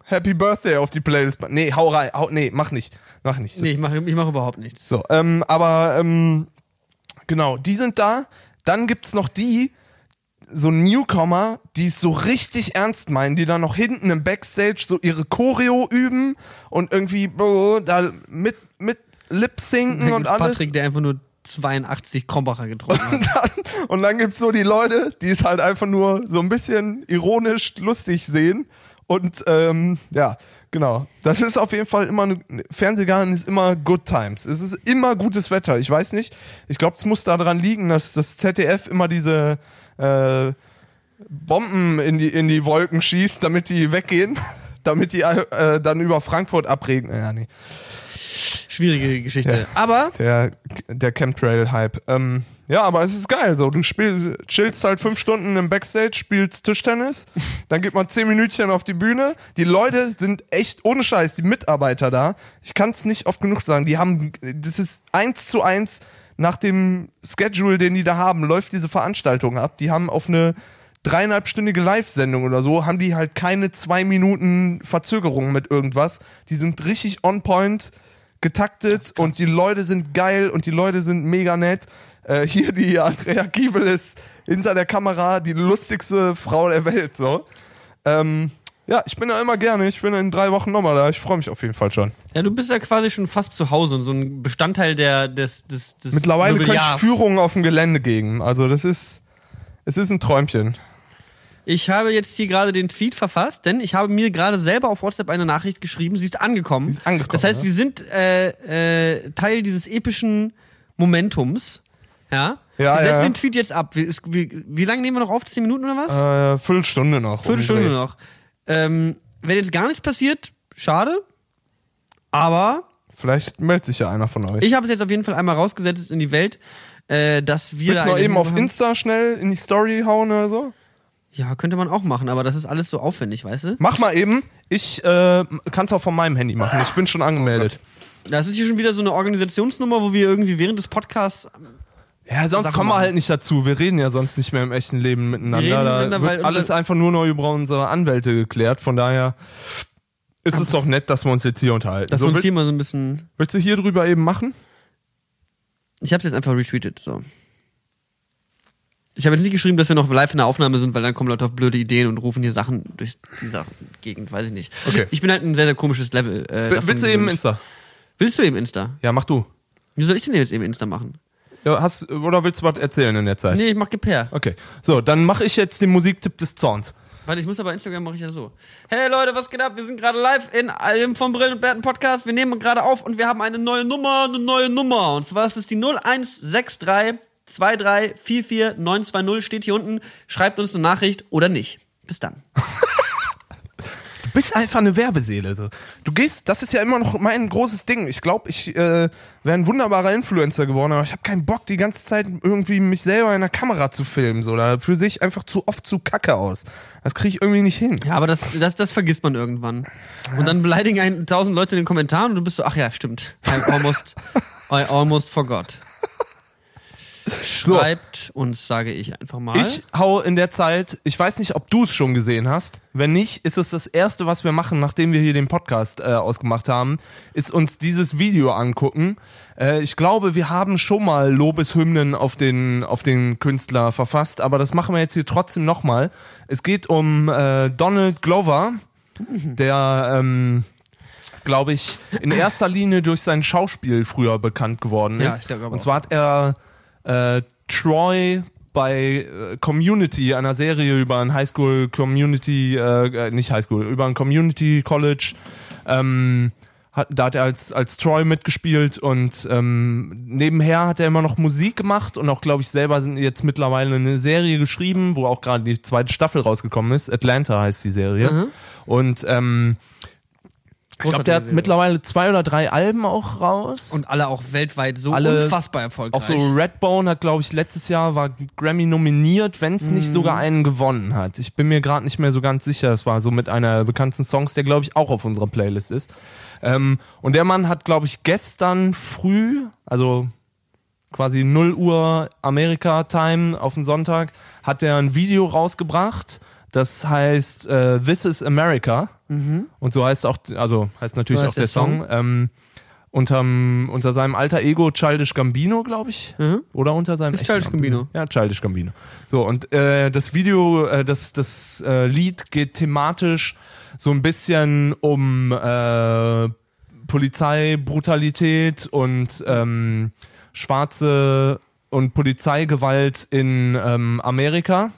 Speaker 1: Happy Birthday auf die Playlist. Nee, hau rein. Hau, nee, mach nicht. Mach nicht. Das
Speaker 2: Nee, ich mache ich mach überhaupt nichts.
Speaker 1: so, ähm, aber ähm, genau, die sind da. Dann gibt's noch die, so Newcomer, die es so richtig ernst meinen, die dann noch hinten im Backstage so ihre Choreo üben und irgendwie da mit mit Lip-Sinken und alles.
Speaker 2: Patrick, der einfach nur 82 Krombacher getrunken hat.
Speaker 1: Und dann, und dann gibt's so die Leute, die es halt einfach nur so ein bisschen ironisch lustig sehen. Und ähm, ja, genau. Das ist auf jeden Fall immer, eine, Fernsehgarten ist immer Good Times. Es ist immer gutes Wetter. Ich weiß nicht, ich glaube, es muss daran liegen, dass das ZDF immer diese äh, Bomben in die, in die Wolken schießt, damit die weggehen. (laughs) Damit die äh, dann über Frankfurt abregnen. Ja, nee.
Speaker 2: Schwierige Geschichte.
Speaker 1: Ja.
Speaker 2: Aber
Speaker 1: Der, der Chemtrail-Hype. Ähm, ja, aber es ist geil. So, du spielst, chillst halt fünf Stunden im Backstage, spielst Tischtennis, (laughs) dann geht man zehn Minütchen auf die Bühne. Die Leute sind echt ohne Scheiß, die Mitarbeiter da. Ich kann es nicht oft genug sagen. Die haben, das ist eins zu eins nach dem Schedule, den die da haben, läuft diese Veranstaltung ab. Die haben auf eine dreieinhalbstündige Live-Sendung oder so, haben die halt keine zwei Minuten Verzögerung mit irgendwas. Die sind richtig on point getaktet und die Leute sind geil und die Leute sind mega nett. Äh, hier die Andrea Kiebel ist hinter der Kamera die lustigste Frau der Welt, so. Ähm, ja, ich bin da immer gerne. Ich bin in drei Wochen nochmal da. Ich freue mich auf jeden Fall schon.
Speaker 2: ja, du bist ja quasi schon fast zu Hause und so ein Bestandteil der, des, des, des
Speaker 1: Mittlerweile könnte ich. Führungen auf dem Gelände geben. Also das ist, es ist ein Träumchen.
Speaker 2: Ich habe jetzt hier gerade den Tweet verfasst, denn ich habe mir gerade selber auf WhatsApp eine Nachricht geschrieben. Sie ist angekommen.
Speaker 1: ist angekommen,
Speaker 2: Das heißt,
Speaker 1: ja.
Speaker 2: wir sind äh, äh, Teil dieses epischen Momentums. Ja.
Speaker 1: Ja, ja.
Speaker 2: den Tweet jetzt ab. Wie, wie, wie lange nehmen wir noch auf? Zehn Minuten oder was?
Speaker 1: Äh, Viertelstunde noch.
Speaker 2: Viertelstunde noch. Ähm, wenn jetzt gar nichts passiert, schade. Aber
Speaker 1: Vielleicht meldet sich ja einer von euch.
Speaker 2: ich habe es jetzt auf jeden Fall einmal rausgesetzt in die Welt, äh, dass wir.
Speaker 1: Willst
Speaker 2: da
Speaker 1: noch eben auf
Speaker 2: haben.
Speaker 1: Insta schnell in die Story hauen oder so?
Speaker 2: Ja, könnte man auch machen, aber das ist alles so aufwendig, weißt du?
Speaker 1: Mach mal eben. Ich äh, kann es auch von meinem Handy machen. Ich bin schon angemeldet.
Speaker 2: Das ist hier schon wieder so eine Organisationsnummer, wo wir irgendwie während des Podcasts.
Speaker 1: Ja, sonst kommen wir halt nicht dazu. Wir reden ja sonst nicht mehr im echten Leben miteinander.
Speaker 2: Wir reden
Speaker 1: da
Speaker 2: miteinander,
Speaker 1: wird alles einfach nur noch über unsere Anwälte geklärt. Von daher ist es doch nett, dass wir uns jetzt hier unterhalten.
Speaker 2: Dass
Speaker 1: So,
Speaker 2: wir uns hier mal so ein bisschen.
Speaker 1: willst du hier drüber eben machen?
Speaker 2: Ich habe jetzt einfach retweetet. So. Ich habe jetzt nicht geschrieben, dass wir noch live in der Aufnahme sind, weil dann kommen Leute auf blöde Ideen und rufen hier Sachen durch diese Gegend, weiß ich nicht.
Speaker 1: Okay.
Speaker 2: Ich bin halt ein sehr, sehr komisches Level. Äh,
Speaker 1: willst du eben. Insta?
Speaker 2: Willst du eben Insta?
Speaker 1: Ja, mach du.
Speaker 2: Wie soll ich denn jetzt eben Insta machen?
Speaker 1: Ja, hast, oder willst du was erzählen in der Zeit?
Speaker 2: Nee, ich mach Gepair.
Speaker 1: Okay. So, dann mache ich jetzt den Musiktipp des Zorns.
Speaker 2: Warte, ich muss aber Instagram mache ich ja so. Hey Leute, was geht ab? Wir sind gerade live in einem vom Brillen und Berten Podcast. Wir nehmen gerade auf und wir haben eine neue Nummer, eine neue Nummer. Und zwar ist es die 0163 23 920 steht hier unten. Schreibt uns eine Nachricht oder nicht. Bis dann. (laughs)
Speaker 1: Bist einfach eine Werbeseele. So. Du gehst, das ist ja immer noch mein großes Ding. Ich glaube, ich äh, wäre ein wunderbarer Influencer geworden, aber ich habe keinen Bock, die ganze Zeit irgendwie mich selber in der Kamera zu filmen. So. Dafür sehe ich einfach zu oft zu kacke aus. Das kriege ich irgendwie nicht hin.
Speaker 2: Ja, aber das, das, das vergisst man irgendwann. Und dann beleidigen einen tausend Leute in den Kommentaren und du bist so, ach ja, stimmt. I almost, I almost forgot. Schreibt uns, sage ich einfach mal.
Speaker 1: Ich hau in der Zeit, ich weiß nicht, ob du es schon gesehen hast. Wenn nicht, ist es das erste, was wir machen, nachdem wir hier den Podcast äh, ausgemacht haben, ist uns dieses Video angucken. Äh, ich glaube, wir haben schon mal Lobeshymnen auf den, auf den Künstler verfasst, aber das machen wir jetzt hier trotzdem nochmal. Es geht um äh, Donald Glover, der, ähm, glaube ich, in erster Linie durch sein Schauspiel früher bekannt geworden
Speaker 2: Ja,
Speaker 1: ist.
Speaker 2: ich glaube aber
Speaker 1: Und zwar hat er äh, Troy bei äh, Community, einer Serie über ein Highschool Community, äh, äh, nicht Highschool, über ein Community College, ähm, hat, da hat er als, als Troy mitgespielt und ähm, nebenher hat er immer noch Musik gemacht und auch, glaube ich, selber sind jetzt mittlerweile eine Serie geschrieben, wo auch gerade die zweite Staffel rausgekommen ist. Atlanta heißt die Serie.
Speaker 2: Mhm.
Speaker 1: Und ähm, ich glaube, der hat mittlerweile zwei oder drei Alben auch raus.
Speaker 2: Und alle auch weltweit so
Speaker 1: Alle-
Speaker 2: unfassbar erfolgreich.
Speaker 1: Auch so Redbone hat, glaube ich, letztes Jahr war Grammy nominiert, wenn es
Speaker 2: Mhm.
Speaker 1: nicht sogar einen gewonnen hat. Ich bin mir gerade nicht mehr so ganz sicher. Es war so mit einer der bekanntesten Songs, der, glaube ich, auch auf unserer Playlist ist. Ähm, und der Mann hat, glaube ich, gestern früh, also quasi 0 Uhr Amerika-Time auf den Sonntag, hat er ein Video rausgebracht. Das heißt äh, This is America. Und so heißt auch, also heißt natürlich
Speaker 2: So
Speaker 1: auch der,
Speaker 2: der
Speaker 1: Song.
Speaker 2: Song.
Speaker 1: Ähm, unterm, unter seinem alter Ego Childish Gambino, glaube ich.
Speaker 2: Mhm.
Speaker 1: Oder unter seinem
Speaker 2: Ist
Speaker 1: echten
Speaker 2: Childish
Speaker 1: Namen.
Speaker 2: Gambino.
Speaker 1: Ja, Childish Gambino. So, und äh, das Video, äh, das, das äh, Lied geht thematisch so ein bisschen um äh, Polizeibrutalität und ähm, schwarze und Polizeigewalt in ähm, Amerika.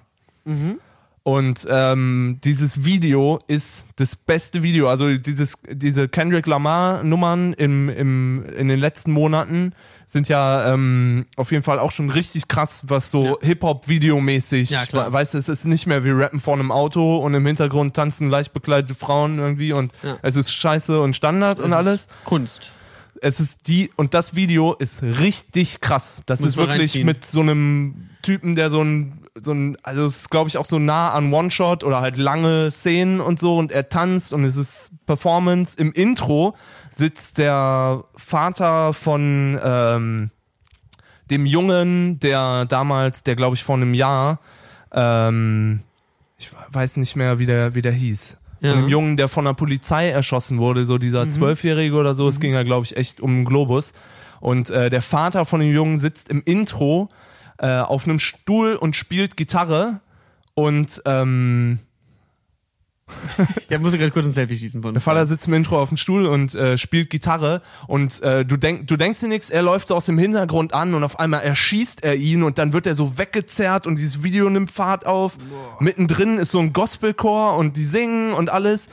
Speaker 1: Und ähm, dieses Video ist das beste Video. Also dieses, diese Kendrick Lamar Nummern im, im, in den letzten Monaten sind ja ähm, auf jeden Fall auch schon richtig krass, was so
Speaker 2: Ja.
Speaker 1: Hip-Hop-Videomäßig,
Speaker 2: Ja, klar.
Speaker 1: weißt du, es ist nicht mehr wie Rappen vor einem Auto und im Hintergrund tanzen leicht bekleidete Frauen irgendwie und
Speaker 2: Ja.
Speaker 1: es ist scheiße und Standard und
Speaker 2: Das
Speaker 1: alles
Speaker 2: Kunst.
Speaker 1: es ist die und das Video ist richtig krass. Das
Speaker 2: Muss
Speaker 1: ist wirklich mit so einem Typen, der so ein so ein also es ist glaube ich auch so nah an One Shot oder halt lange Szenen und so und er tanzt und es ist Performance. Im Intro sitzt der Vater von ähm, dem Jungen, der damals, der glaube ich vor einem Jahr, ähm, ich weiß nicht mehr, wie der, wie der hieß.
Speaker 2: Ja.
Speaker 1: Von dem Jungen, der von der Polizei erschossen wurde, so dieser Zwölfjährige oder so. Es ging ja, glaube ich, echt um einen Globus. Und äh, der Vater von dem Jungen sitzt im Intro äh, auf einem Stuhl und spielt Gitarre. Und ähm,
Speaker 2: Ja, muss ich gerade kurz ein Selfie schießen von.
Speaker 1: der Vater sitzt im Intro auf dem Stuhl und äh, spielt Gitarre und äh, du, denk, du denkst dir nichts, er läuft so aus dem Hintergrund an und auf einmal erschießt er ihn und dann wird er so weggezerrt und dieses Video nimmt Fahrt auf. Mittendrin ist so ein Gospelchor und die singen und alles.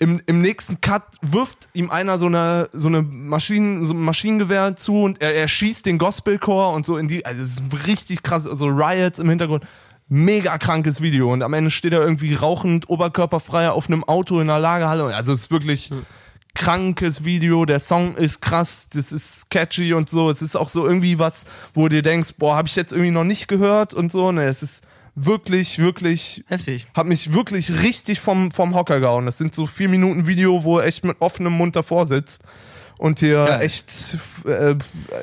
Speaker 1: Im, Im nächsten Cut wirft ihm einer so eine so eine Maschinen, so ein Maschinengewehr zu und er, er schießt den Gospelchor und so in die, also es ist richtig krass, so Riots im Hintergrund. Mega krankes Video und am Ende steht er irgendwie rauchend, oberkörperfrei auf einem Auto in einer Lagerhalle. Also es ist wirklich krankes Video. Der Song ist krass, das ist catchy und so. Es ist auch so irgendwie was, wo du dir denkst, boah, habe ich jetzt irgendwie noch nicht gehört und so. Ne, es ist wirklich, wirklich
Speaker 2: Heftig.
Speaker 1: hat mich wirklich richtig vom, vom Hocker gehauen. Das sind so vier Minuten Video, wo er echt mit offenem Mund davor sitzt und hier
Speaker 2: Geil.
Speaker 1: echt, äh,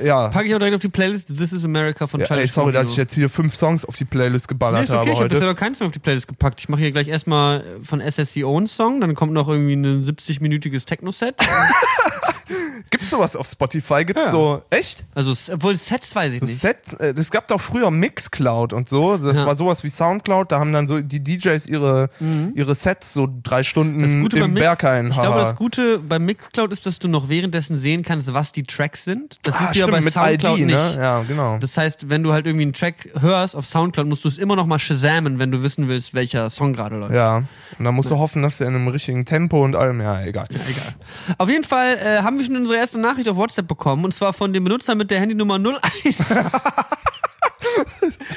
Speaker 1: ja.
Speaker 2: Packe ich auch direkt auf die Playlist This is America von
Speaker 1: ja
Speaker 2: Charlie
Speaker 1: ey, sorry, dass ich jetzt hier fünf Songs auf die Playlist
Speaker 2: Nee,
Speaker 1: geballert
Speaker 2: ist okay,
Speaker 1: habe
Speaker 2: ich habe bisher noch keinen Song auf die Playlist gepackt. Ich mache hier gleich erstmal von SSC Own Song, dann kommt noch irgendwie ein 70-minütiges Techno-Set. (laughs)
Speaker 1: Gibt's sowas auf Spotify? Gibt's
Speaker 2: Ja.
Speaker 1: so, echt?
Speaker 2: Also, obwohl Sets weiß ich
Speaker 1: Das
Speaker 2: nicht.
Speaker 1: Set, äh, es gab doch früher Mixcloud und so. Das
Speaker 2: Ja.
Speaker 1: war sowas wie Soundcloud. Da haben dann so die DJs ihre, ihre Sets so drei Stunden
Speaker 2: Mhm.
Speaker 1: Im Berghain.
Speaker 2: Ich glaube, das Gute beim Mixcloud ist, dass du noch währenddessen sehen kannst, was die Tracks sind. Das
Speaker 1: ah,
Speaker 2: du ja bei Soundcloud
Speaker 1: ID,
Speaker 2: nicht.
Speaker 1: ne? Ja, genau.
Speaker 2: Das heißt, wenn du halt irgendwie einen Track hörst auf Soundcloud, musst du es immer noch mal shazamen, wenn du wissen willst, welcher Song gerade läuft.
Speaker 1: Ja. Und dann musst du hoffen, dass der in einem richtigen Tempo und allem, ja, egal.
Speaker 2: Egal. Auf jeden Fall äh, haben wir schon unsere erste Nachricht auf WhatsApp bekommen und zwar von dem Benutzer mit der Handynummer 01. (laughs)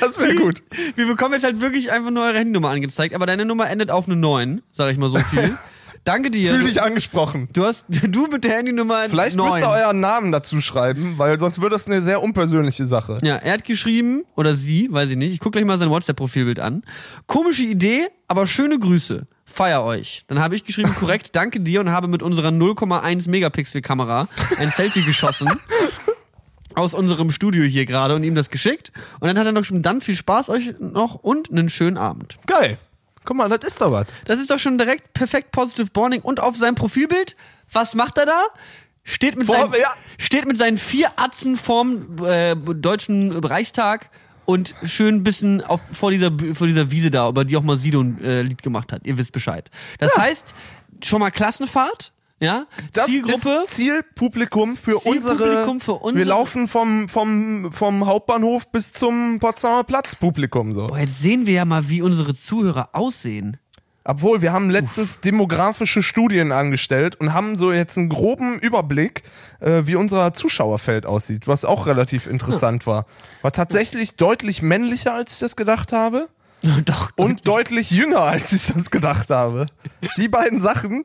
Speaker 1: Das wäre gut.
Speaker 2: wir bekommen jetzt halt wirklich einfach nur eure Handynummer angezeigt, aber deine Nummer endet auf eine 9, sag ich mal so viel. (laughs) Danke dir.
Speaker 1: Fühl dich angesprochen.
Speaker 2: Du hast (laughs) du mit der Handynummer
Speaker 1: Vielleicht
Speaker 2: 9.
Speaker 1: müsst ihr euren Namen dazu schreiben, weil sonst wird das eine sehr unpersönliche Sache.
Speaker 2: Ja, er hat geschrieben, oder sie, weiß ich nicht, ich guck gleich mal sein WhatsApp-Profilbild an. Komische Idee, aber schöne Grüße. Feier euch. Dann habe ich geschrieben, (laughs) korrekt, danke dir und habe mit unserer 0,1 Megapixel-Kamera ein Selfie geschossen. (laughs) Aus unserem Studio hier gerade und ihm das geschickt. Und dann hat er noch geschrieben, dann viel Spaß euch noch und einen schönen Abend.
Speaker 1: Geil. Guck mal, das ist doch was.
Speaker 2: Das ist doch schon direkt perfekt Positive Bonding. Und auf seinem Profilbild, was macht er da? Steht mit,
Speaker 1: Vor-
Speaker 2: seinen,
Speaker 1: ja.
Speaker 2: steht mit seinen vier Atzen vorm äh, deutschen Reichstag und schön ein bisschen auf, vor, dieser, vor dieser Wiese da, über die auch mal Sido ein äh, Lied gemacht hat. Ihr wisst Bescheid. Das heißt, schon mal Klassenfahrt, ja?
Speaker 1: Das
Speaker 2: Zielgruppe.
Speaker 1: ist Zielpublikum für
Speaker 2: Zielpublikum
Speaker 1: unsere.
Speaker 2: für unsere-
Speaker 1: Wir laufen vom, vom, vom Hauptbahnhof bis zum Potsdamer Platz Publikum so.
Speaker 2: Boah, jetzt sehen wir ja mal, wie unsere Zuhörer aussehen.
Speaker 1: Obwohl, wir haben letztens demografische Studien angestellt und haben so jetzt einen groben Überblick, äh, wie unser Zuschauerfeld aussieht, was auch relativ interessant war. War tatsächlich deutlich männlicher, als ich das gedacht habe.
Speaker 2: Doch.
Speaker 1: Und deutlich jünger, als ich das gedacht habe. Die beiden Sachen.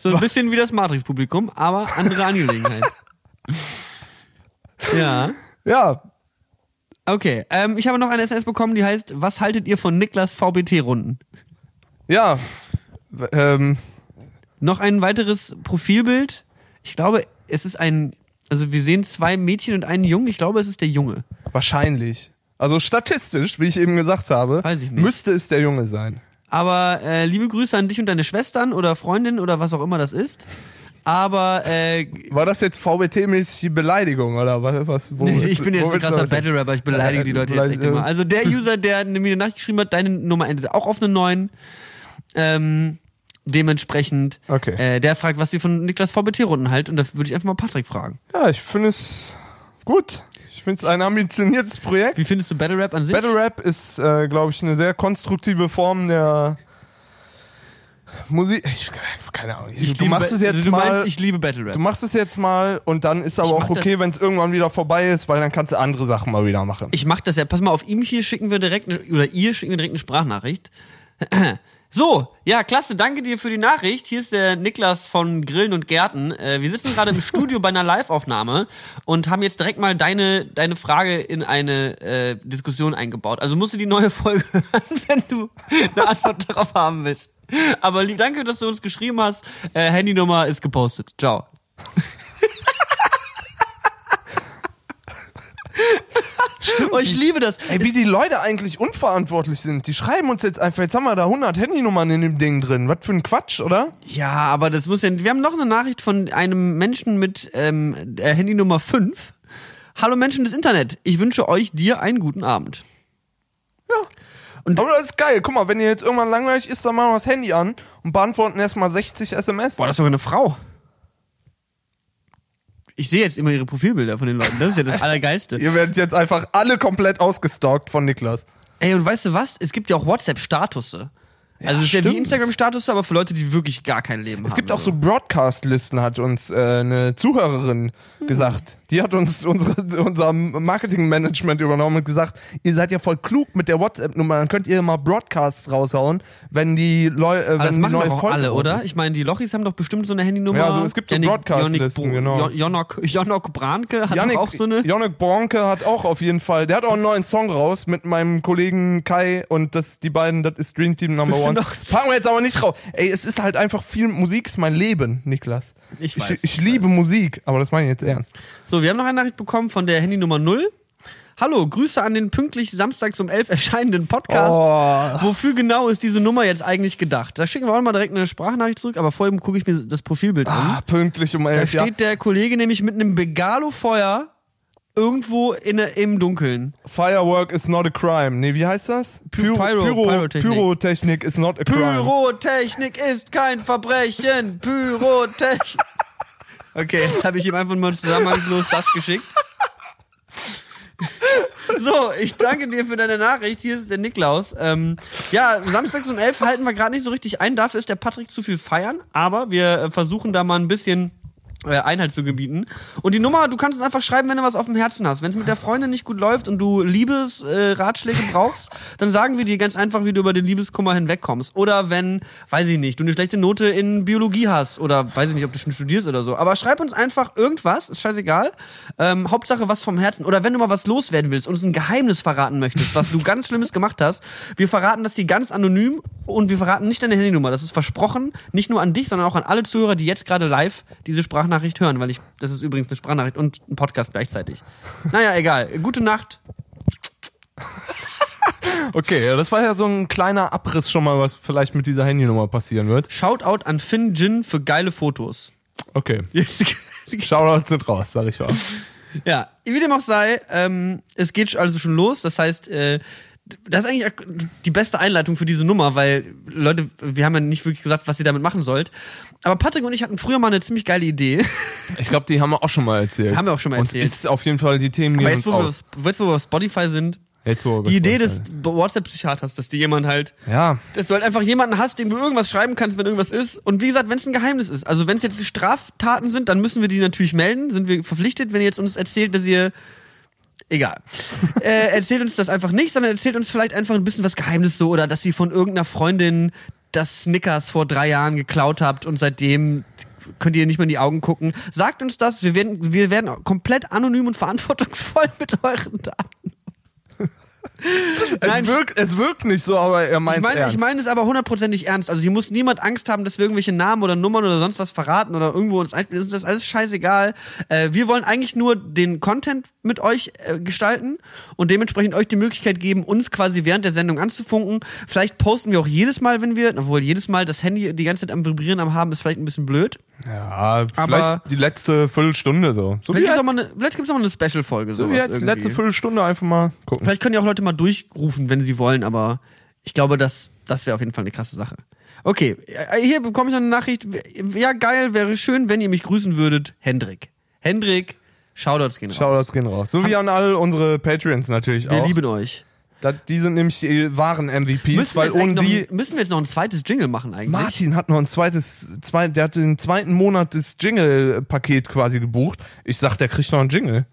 Speaker 2: So ein bisschen wie das Matrix-Publikum, aber andere Angelegenheit. ja.
Speaker 1: Ja,
Speaker 2: Okay, ähm, ich habe noch eine SMS bekommen, die heißt, was haltet ihr von Niklas VBT-Runden?
Speaker 1: Ja. Ähm,
Speaker 2: Noch ein weiteres Profilbild. Ich glaube, es ist ein, also wir sehen zwei Mädchen und einen Jungen. Ich glaube, es ist der Junge.
Speaker 1: wahrscheinlich. Also statistisch, wie ich eben gesagt habe, müsste es der Junge sein.
Speaker 2: Aber äh, liebe Grüße an dich und deine Schwestern oder Freundin oder was auch immer das ist. Aber äh,
Speaker 1: War das jetzt VBT-mäßige Beleidigung oder was? was wo
Speaker 2: nee, ich bin jetzt ein krasser
Speaker 1: damit hin?
Speaker 2: Battle-Rapper, ich beleidige die Leute jetzt echt immer. Also der (laughs) User, der mir eine Nachricht geschrieben hat, deine Nummer endet auch auf eine 9. Ähm, Dementsprechend,
Speaker 1: Okay.
Speaker 2: äh, der fragt, was sie von Niklas VBT-Runden halt und da würde ich einfach mal Patrick fragen.
Speaker 1: Ja, ich finde es gut. Ich finde es ein ambitioniertes Projekt.
Speaker 2: Wie findest du Battle Rap an sich?
Speaker 1: Battle Rap ist, äh, glaube ich, eine sehr konstruktive Form der Musik. Ich, keine Ahnung.
Speaker 2: Ich
Speaker 1: du machst
Speaker 2: Ba-
Speaker 1: es jetzt
Speaker 2: du
Speaker 1: mal.
Speaker 2: Meinst, ich liebe Battle Rap.
Speaker 1: du machst es jetzt mal und dann ist aber auch okay, wenn es irgendwann wieder vorbei ist, weil dann kannst du andere Sachen mal wieder machen.
Speaker 2: Ich mach das ja. Pass mal auf, ihm hier schicken wir direkt, oder ihr schicken wir direkt eine Sprachnachricht. So, ja, klasse, danke dir für die Nachricht. Hier ist der Niklas von Grillen und Gärten. Äh, wir sitzen gerade im Studio bei einer Live-Aufnahme und haben jetzt direkt mal deine, deine Frage in eine äh, Diskussion eingebaut. Also musst du die neue Folge (laughs) hören, wenn du eine Antwort darauf haben willst. Aber lieb, danke, dass du uns geschrieben hast. Äh, Handynummer ist gepostet. Ciao. Oh, ich liebe das.
Speaker 1: Ey, wie die Leute eigentlich unverantwortlich sind. Die schreiben uns jetzt einfach, jetzt haben wir da 100 Handynummern in dem Ding drin. Was für ein Quatsch, oder?
Speaker 2: Ja, aber das muss ja. Wir haben noch eine Nachricht von einem Menschen mit ähm, der Handynummer 5. Hallo Menschen des Internet, ich wünsche euch dir einen guten Abend.
Speaker 1: Ja.
Speaker 2: Und-
Speaker 1: Aber das ist geil. Guck mal, wenn ihr jetzt irgendwann langweilig ist, dann machen wir das Handy an und beantworten erstmal 60 SMS.
Speaker 2: Boah, das ist sogar eine Frau. Ich sehe jetzt immer ihre Profilbilder von den Leuten. Das ist ja das Allergeilste.
Speaker 1: Ihr werdet jetzt einfach alle komplett ausgestalkt von Niklas.
Speaker 2: Ey, und weißt du was? Es gibt ja auch WhatsApp-Statusse. Also es ist ja wie. Instagram-Status, aber für Leute, die wirklich gar kein Leben haben.
Speaker 1: Es gibt auch so Broadcast-Listen, hat uns äh, eine Zuhörerin
Speaker 2: Hm.
Speaker 1: gesagt. Die hat uns unsere, unser Marketing-Management übernommen und gesagt, ihr seid ja voll klug mit der WhatsApp-Nummer, dann könnt ihr mal Broadcasts raushauen, wenn die Leute, äh, wenn
Speaker 2: das
Speaker 1: die
Speaker 2: machen
Speaker 1: neue
Speaker 2: doch
Speaker 1: Folge
Speaker 2: alle, oder? Ich meine, die Lochis haben doch bestimmt so eine Handynummer.
Speaker 1: Ja, also es gibt so Broadcast-Listen, genau.
Speaker 2: Jo- Jonok, Jonok Branke hat
Speaker 1: Janik,
Speaker 2: auch so eine.
Speaker 1: Janik Bronke hat auch auf jeden Fall, der hat auch einen neuen Song raus mit meinem Kollegen Kai und das, die beiden, das ist Dream Team Number (laughs) One.
Speaker 2: Noch- (laughs)
Speaker 1: Fangen wir jetzt aber nicht raus. Ey, es ist halt einfach viel, Musik ist mein Leben, Niklas.
Speaker 2: Ich weiß,
Speaker 1: ich,
Speaker 2: ich
Speaker 1: liebe Musik, aber das meine ich jetzt ernst.
Speaker 2: So, wir haben noch eine Nachricht bekommen von der Handynummer 0. Hallo, Grüße an den pünktlich samstags um 11 erscheinenden Podcast.
Speaker 1: Oh.
Speaker 2: Wofür genau ist diese Nummer jetzt eigentlich gedacht? Da schicken wir auch mal direkt eine Sprachnachricht zurück, aber vorher gucke ich mir das Profilbild an.
Speaker 1: Ah, pünktlich um
Speaker 2: Da
Speaker 1: elf, ja.
Speaker 2: steht der Kollege nämlich mit einem Begalo-Feuer irgendwo in, im Dunkeln.
Speaker 1: Firework is not a crime. Nee, wie heißt das?
Speaker 2: Pyro- Pyrotechnik.
Speaker 1: Pyrotechnik is not a crime.
Speaker 2: Pyrotechnik ist kein Verbrechen. Pyrotechnik. (laughs) Okay, jetzt habe ich ihm einfach mal zusammenhangslos das geschickt. (laughs) So, ich danke dir für deine Nachricht. Hier ist der Niklaus. Ähm, ja, samstags um 11 halten wir gerade nicht so richtig ein. Dafür ist der Patrick zu viel feiern. Aber wir äh, versuchen da mal ein bisschen Einhalt zu gebieten. Und die Nummer, du kannst uns einfach schreiben, wenn du was auf dem Herzen hast. Wenn es mit der Freundin nicht gut läuft und du Liebesratschläge äh, brauchst, dann sagen wir dir ganz einfach, wie du über den Liebeskummer hinwegkommst. Oder wenn, weiß ich nicht, du eine schlechte Note in Biologie hast oder weiß ich nicht, ob du schon studierst oder so. Aber schreib uns einfach irgendwas, ist scheißegal. Ähm, Hauptsache was vom Herzen. Oder wenn du mal was loswerden willst, uns ein Geheimnis verraten möchtest, was du ganz Schlimmes gemacht hast, wir verraten das dir ganz anonym und wir verraten nicht deine Handynummer. Das ist versprochen, nicht nur an dich, sondern auch an alle Zuhörer, die jetzt gerade live diese Sprachnachricht hören, weil ich, das ist übrigens eine Sprachnachricht und ein Podcast gleichzeitig. Naja, egal. Gute Nacht. (laughs)
Speaker 1: Okay, ja, das war ja so ein kleiner Abriss schon mal, was vielleicht mit dieser Handynummer passieren wird.
Speaker 2: Shoutout an Finn Jin für geile Fotos.
Speaker 1: Okay. (laughs) Shoutouts sind raus, sag ich mal.
Speaker 2: Ja, wie dem auch sei, ähm, es geht also schon los. Das heißt, äh, das ist eigentlich die beste Einleitung für diese Nummer, weil Leute, wir haben ja nicht wirklich gesagt, was ihr damit machen sollt. Aber Patrick und ich hatten früher mal eine ziemlich geile Idee.
Speaker 1: Ich glaube, die haben wir auch schon mal erzählt.
Speaker 2: Haben wir auch schon mal erzählt.
Speaker 1: ist auf jeden Fall die Themen, die
Speaker 2: jetzt, wo wir,
Speaker 1: aus.
Speaker 2: auf- jetzt, wo wir auf Spotify sind,
Speaker 1: Jetzt, wo wir
Speaker 2: die Idee des WhatsApp-Psychiaters, dass dir jemand halt
Speaker 1: Ja,
Speaker 2: dass du halt einfach jemanden hast, dem du irgendwas schreiben kannst, wenn irgendwas ist. Und wie gesagt, wenn es ein Geheimnis ist, also wenn es jetzt Straftaten sind, dann müssen wir die natürlich melden, sind wir verpflichtet, wenn ihr jetzt uns erzählt, dass ihr Egal. (laughs) äh, erzählt uns das einfach nicht, sondern erzählt uns vielleicht einfach ein bisschen was Geheimnis so oder dass sie von irgendeiner Freundin das Snickers vor drei Jahren geklaut habt und seitdem könnt ihr nicht mehr in die Augen gucken. Sagt uns das, wir werden, wir werden komplett anonym und verantwortungsvoll (laughs) mit euren Daten. Nein,
Speaker 1: es, wirkt, es wirkt nicht so, aber er meint
Speaker 2: ich meine,
Speaker 1: ernst.
Speaker 2: ich meine es aber hundertprozentig ernst. Also hier muss niemand Angst haben, dass wir irgendwelche Namen oder Nummern oder sonst was verraten oder irgendwo uns einspielen. Das ist alles scheißegal. Äh, wir wollen eigentlich nur den Content mit euch äh, gestalten und dementsprechend euch die Möglichkeit geben, uns quasi während der Sendung anzufunken. Vielleicht posten wir auch jedes Mal, wenn wir, obwohl jedes Mal das Handy die ganze Zeit am Vibrieren am haben, ist vielleicht ein bisschen blöd.
Speaker 1: ja,
Speaker 2: Aber-
Speaker 1: vielleicht die letzte Viertelstunde so. So
Speaker 2: Vielleicht gibt es auch mal eine, vielleicht gibt's auch mal eine Special-Folge.
Speaker 1: so wie jetzt
Speaker 2: irgendwie.
Speaker 1: letzte Viertelstunde einfach mal gucken.
Speaker 2: Vielleicht können ja auch Leute mal durchrufen, wenn sie wollen, aber ich glaube, das, das wäre auf jeden Fall eine krasse Sache. Okay, äh, hier bekomme ich noch eine Nachricht. Ja, geil, wäre schön, wenn ihr mich grüßen würdet. Hendrik. Hendrik, Shoutouts gehen raus.
Speaker 1: Shoutouts gehen raus. So wie an all unsere Patreons natürlich
Speaker 2: Wir
Speaker 1: auch.
Speaker 2: lieben euch.
Speaker 1: Da, die sind nämlich die wahren MVPs,
Speaker 2: Müssen wir,
Speaker 1: weil
Speaker 2: jetzt
Speaker 1: ohne die.
Speaker 2: noch, ein- müssen wir jetzt noch ein zweites Jingle machen eigentlich?
Speaker 1: Martin hat noch ein zweites, zwei, der hat den zweiten Monat des Jingle-Paket quasi gebucht. Ich sag, der kriegt noch einen Jingle.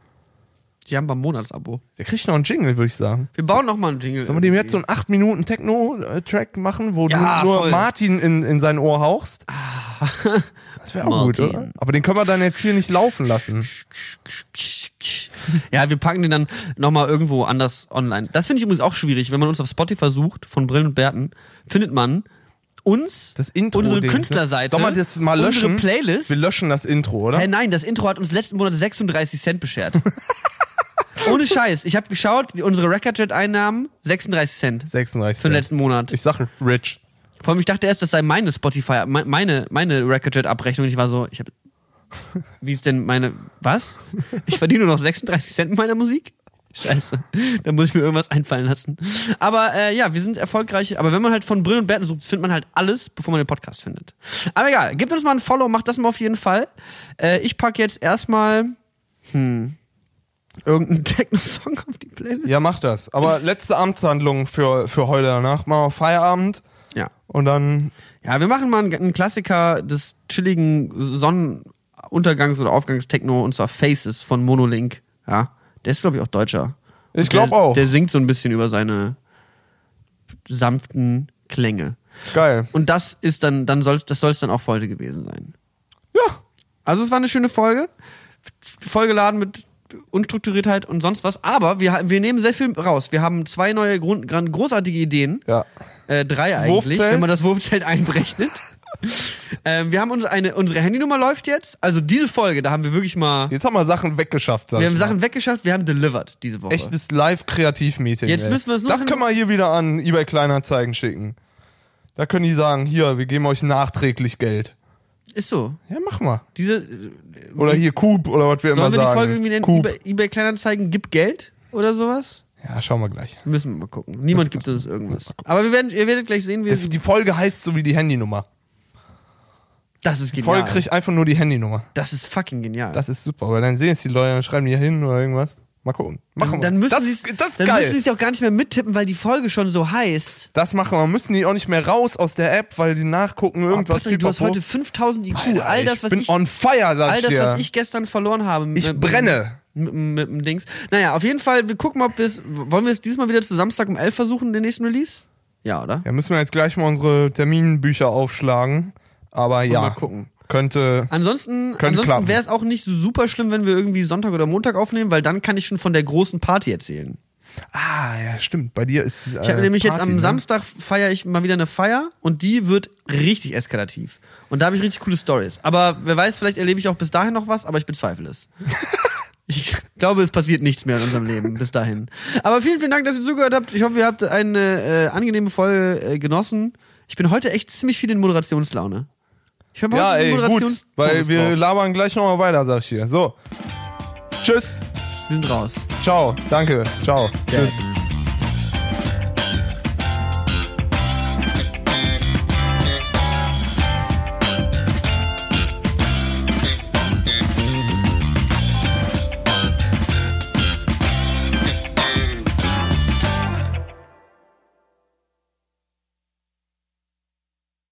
Speaker 2: Die haben beim Monatsabo.
Speaker 1: Der kriegt noch einen Jingle, würde ich sagen.
Speaker 2: Wir bauen noch mal einen Jingle.
Speaker 1: Sollen wir dem jetzt so einen 8 Minuten Techno-Track machen, wo
Speaker 2: Ja,
Speaker 1: du nur
Speaker 2: voll.
Speaker 1: Martin in, in sein Ohr hauchst? (laughs) Das wäre auch gut, oder? Aber den können wir dann jetzt hier nicht laufen lassen.
Speaker 2: Ja, wir packen den dann nochmal irgendwo anders online. Das finde ich übrigens auch schwierig. Wenn man uns auf Spotify sucht, von Brillen und Bärten, findet man uns,
Speaker 1: Das Intro.
Speaker 2: unsere
Speaker 1: ne?
Speaker 2: Künstlerseite,
Speaker 1: Sollen wir das mal
Speaker 2: unsere
Speaker 1: löschen?
Speaker 2: Playlist.
Speaker 1: Wir löschen das Intro, oder?
Speaker 2: Hey, nein, das Intro hat uns letzten Monat 36 Cent beschert. (laughs) Ohne Scheiß. Ich habe geschaut, unsere Recordjet-Einnahmen 36 Cent
Speaker 1: 36.
Speaker 2: für den letzten Monat.
Speaker 1: Ich sag Rich.
Speaker 2: Vor allem, ich dachte erst, das sei meine Spotify, me- meine, meine Recordjet-Abrechnung. Ich war so, ich habe, wie ist denn meine, was? Ich verdiene nur noch 36 Cent mit meiner Musik? Scheiße. Da muss ich mir irgendwas einfallen lassen. Aber äh, ja, wir sind erfolgreich. Aber wenn man halt von Brillen und Bärten sucht, findet man halt alles, bevor man den Podcast findet. Aber egal, gebt uns mal ein Follow, macht das mal auf jeden Fall. Äh, ich pack jetzt erstmal, hm, irgendeinen (laughs) Techno-Song auf die Playlist.
Speaker 1: Ja, mach das. Aber letzte Amtshandlung für, für heute danach. Machen wir Feierabend
Speaker 2: Ja.
Speaker 1: und dann.
Speaker 2: Ja, wir machen mal einen, einen Klassiker des chilligen Sonnenuntergangs- oder Aufgangstechno und zwar Faces von Monolink. Ja, der ist, glaube ich, auch Deutscher.
Speaker 1: Ich
Speaker 2: Und
Speaker 1: glaub
Speaker 2: der,
Speaker 1: auch.
Speaker 2: Der singt so ein bisschen über seine sanften Klänge.
Speaker 1: Geil.
Speaker 2: Und das ist dann, dann soll's, das soll es dann auch für heute gewesen sein.
Speaker 1: Ja.
Speaker 2: Also es war eine schöne Folge. Vollgeladen mit Unstrukturiertheit und sonst was. Aber wir, wir nehmen sehr viel raus. Wir haben zwei neue Grund, großartige Ideen.
Speaker 1: Ja.
Speaker 2: Äh, drei eigentlich,
Speaker 1: Wurfzelt?
Speaker 2: wenn man das Wurfzelt (laughs) einberechnet. ähm, wir haben uns eine, unsere Handynummer läuft jetzt. Also diese Folge, da haben wir wirklich mal,
Speaker 1: Jetzt haben wir Sachen weggeschafft, sag
Speaker 2: wir
Speaker 1: ich
Speaker 2: haben
Speaker 1: mal.
Speaker 2: Sachen weggeschafft, wir haben delivered diese Woche.
Speaker 1: Echtes Live-Kreativ-Meeting.
Speaker 2: Jetzt
Speaker 1: ey.
Speaker 2: müssen wir es nur
Speaker 1: Das können wir hier wieder an eBay Kleinanzeigen schicken. Da können die sagen, hier, wir geben euch nachträglich Geld.
Speaker 2: Ist so.
Speaker 1: Ja, mach mal.
Speaker 2: Diese,
Speaker 1: Oder hier Coop oder was wir immer
Speaker 2: sollen wir die
Speaker 1: sagen.
Speaker 2: Folge irgendwie nennen?
Speaker 1: Coop.
Speaker 2: eBay, eBay Kleinanzeigen gibt Geld oder sowas?
Speaker 1: Ja, schauen wir gleich.
Speaker 2: Müssen wir mal gucken. Niemand gibt uns irgendwas. Aber wir werden, ihr werdet gleich sehen, wie
Speaker 1: Die Folge heißt so wie die Handynummer.
Speaker 2: das ist
Speaker 1: Die
Speaker 2: genial.
Speaker 1: Folge kriegt einfach nur die Handynummer.
Speaker 2: das ist fucking genial.
Speaker 1: Das ist super, weil dann sehen es die Leute, dann schreiben die hier hin oder irgendwas. Mal gucken. Machen
Speaker 2: dann,
Speaker 1: wir.
Speaker 2: dann müssen sie
Speaker 1: das
Speaker 2: dann
Speaker 1: geil.
Speaker 2: müssen sie auch gar nicht mehr mittippen, weil die Folge schon so heißt.
Speaker 1: das machen wir. Müssen die auch nicht mehr raus aus der App, weil die nachgucken irgendwas.
Speaker 2: Oh, Patrick, du hast heute 5000 IQ.
Speaker 1: Alter,
Speaker 2: all das,
Speaker 1: ich
Speaker 2: was
Speaker 1: bin
Speaker 2: ich,
Speaker 1: on fire, sag
Speaker 2: all
Speaker 1: ich
Speaker 2: das,
Speaker 1: dir.
Speaker 2: was ich gestern verloren habe.
Speaker 1: Ich
Speaker 2: mit-
Speaker 1: brenne.
Speaker 2: Mit, mit, dem Dings. Naja, auf jeden Fall, wir gucken mal, ob wir es. Wollen wir es diesmal wieder zu Samstag um 11 versuchen, den nächsten Release? Ja, oder?
Speaker 1: Ja, müssen wir jetzt gleich mal unsere Terminbücher aufschlagen. Aber ja,
Speaker 2: Mal gucken.
Speaker 1: Könnte.
Speaker 2: Ansonsten,
Speaker 1: Könnte
Speaker 2: ansonsten wäre es auch nicht super schlimm, wenn wir irgendwie Sonntag oder Montag aufnehmen, weil dann kann ich schon von der großen Party erzählen.
Speaker 1: Ah, ja, stimmt. Bei dir ist. Äh,
Speaker 2: Ich habe nämlich jetzt
Speaker 1: Party,
Speaker 2: am
Speaker 1: ne?
Speaker 2: Samstag feiere ich mal wieder eine Feier und die wird richtig eskalativ. Und da habe ich richtig coole Stories. Aber wer weiß, vielleicht erlebe ich auch bis dahin noch was, aber ich bezweifle es. (laughs) ich glaube, es passiert nichts mehr in unserem Leben bis dahin. Aber vielen, vielen Dank, dass ihr zugehört habt. Ich hoffe, ihr habt eine äh, angenehme Folge äh, genossen. Ich bin heute echt ziemlich viel in Moderationslaune. Ich habe
Speaker 1: Ja,
Speaker 2: heute
Speaker 1: ey, gut. Weil wir
Speaker 2: drauf.
Speaker 1: labern gleich nochmal weiter, sag ich hier. So. Tschüss.
Speaker 2: wir sind raus.
Speaker 1: Ciao. Danke. Ciao. Tschüss.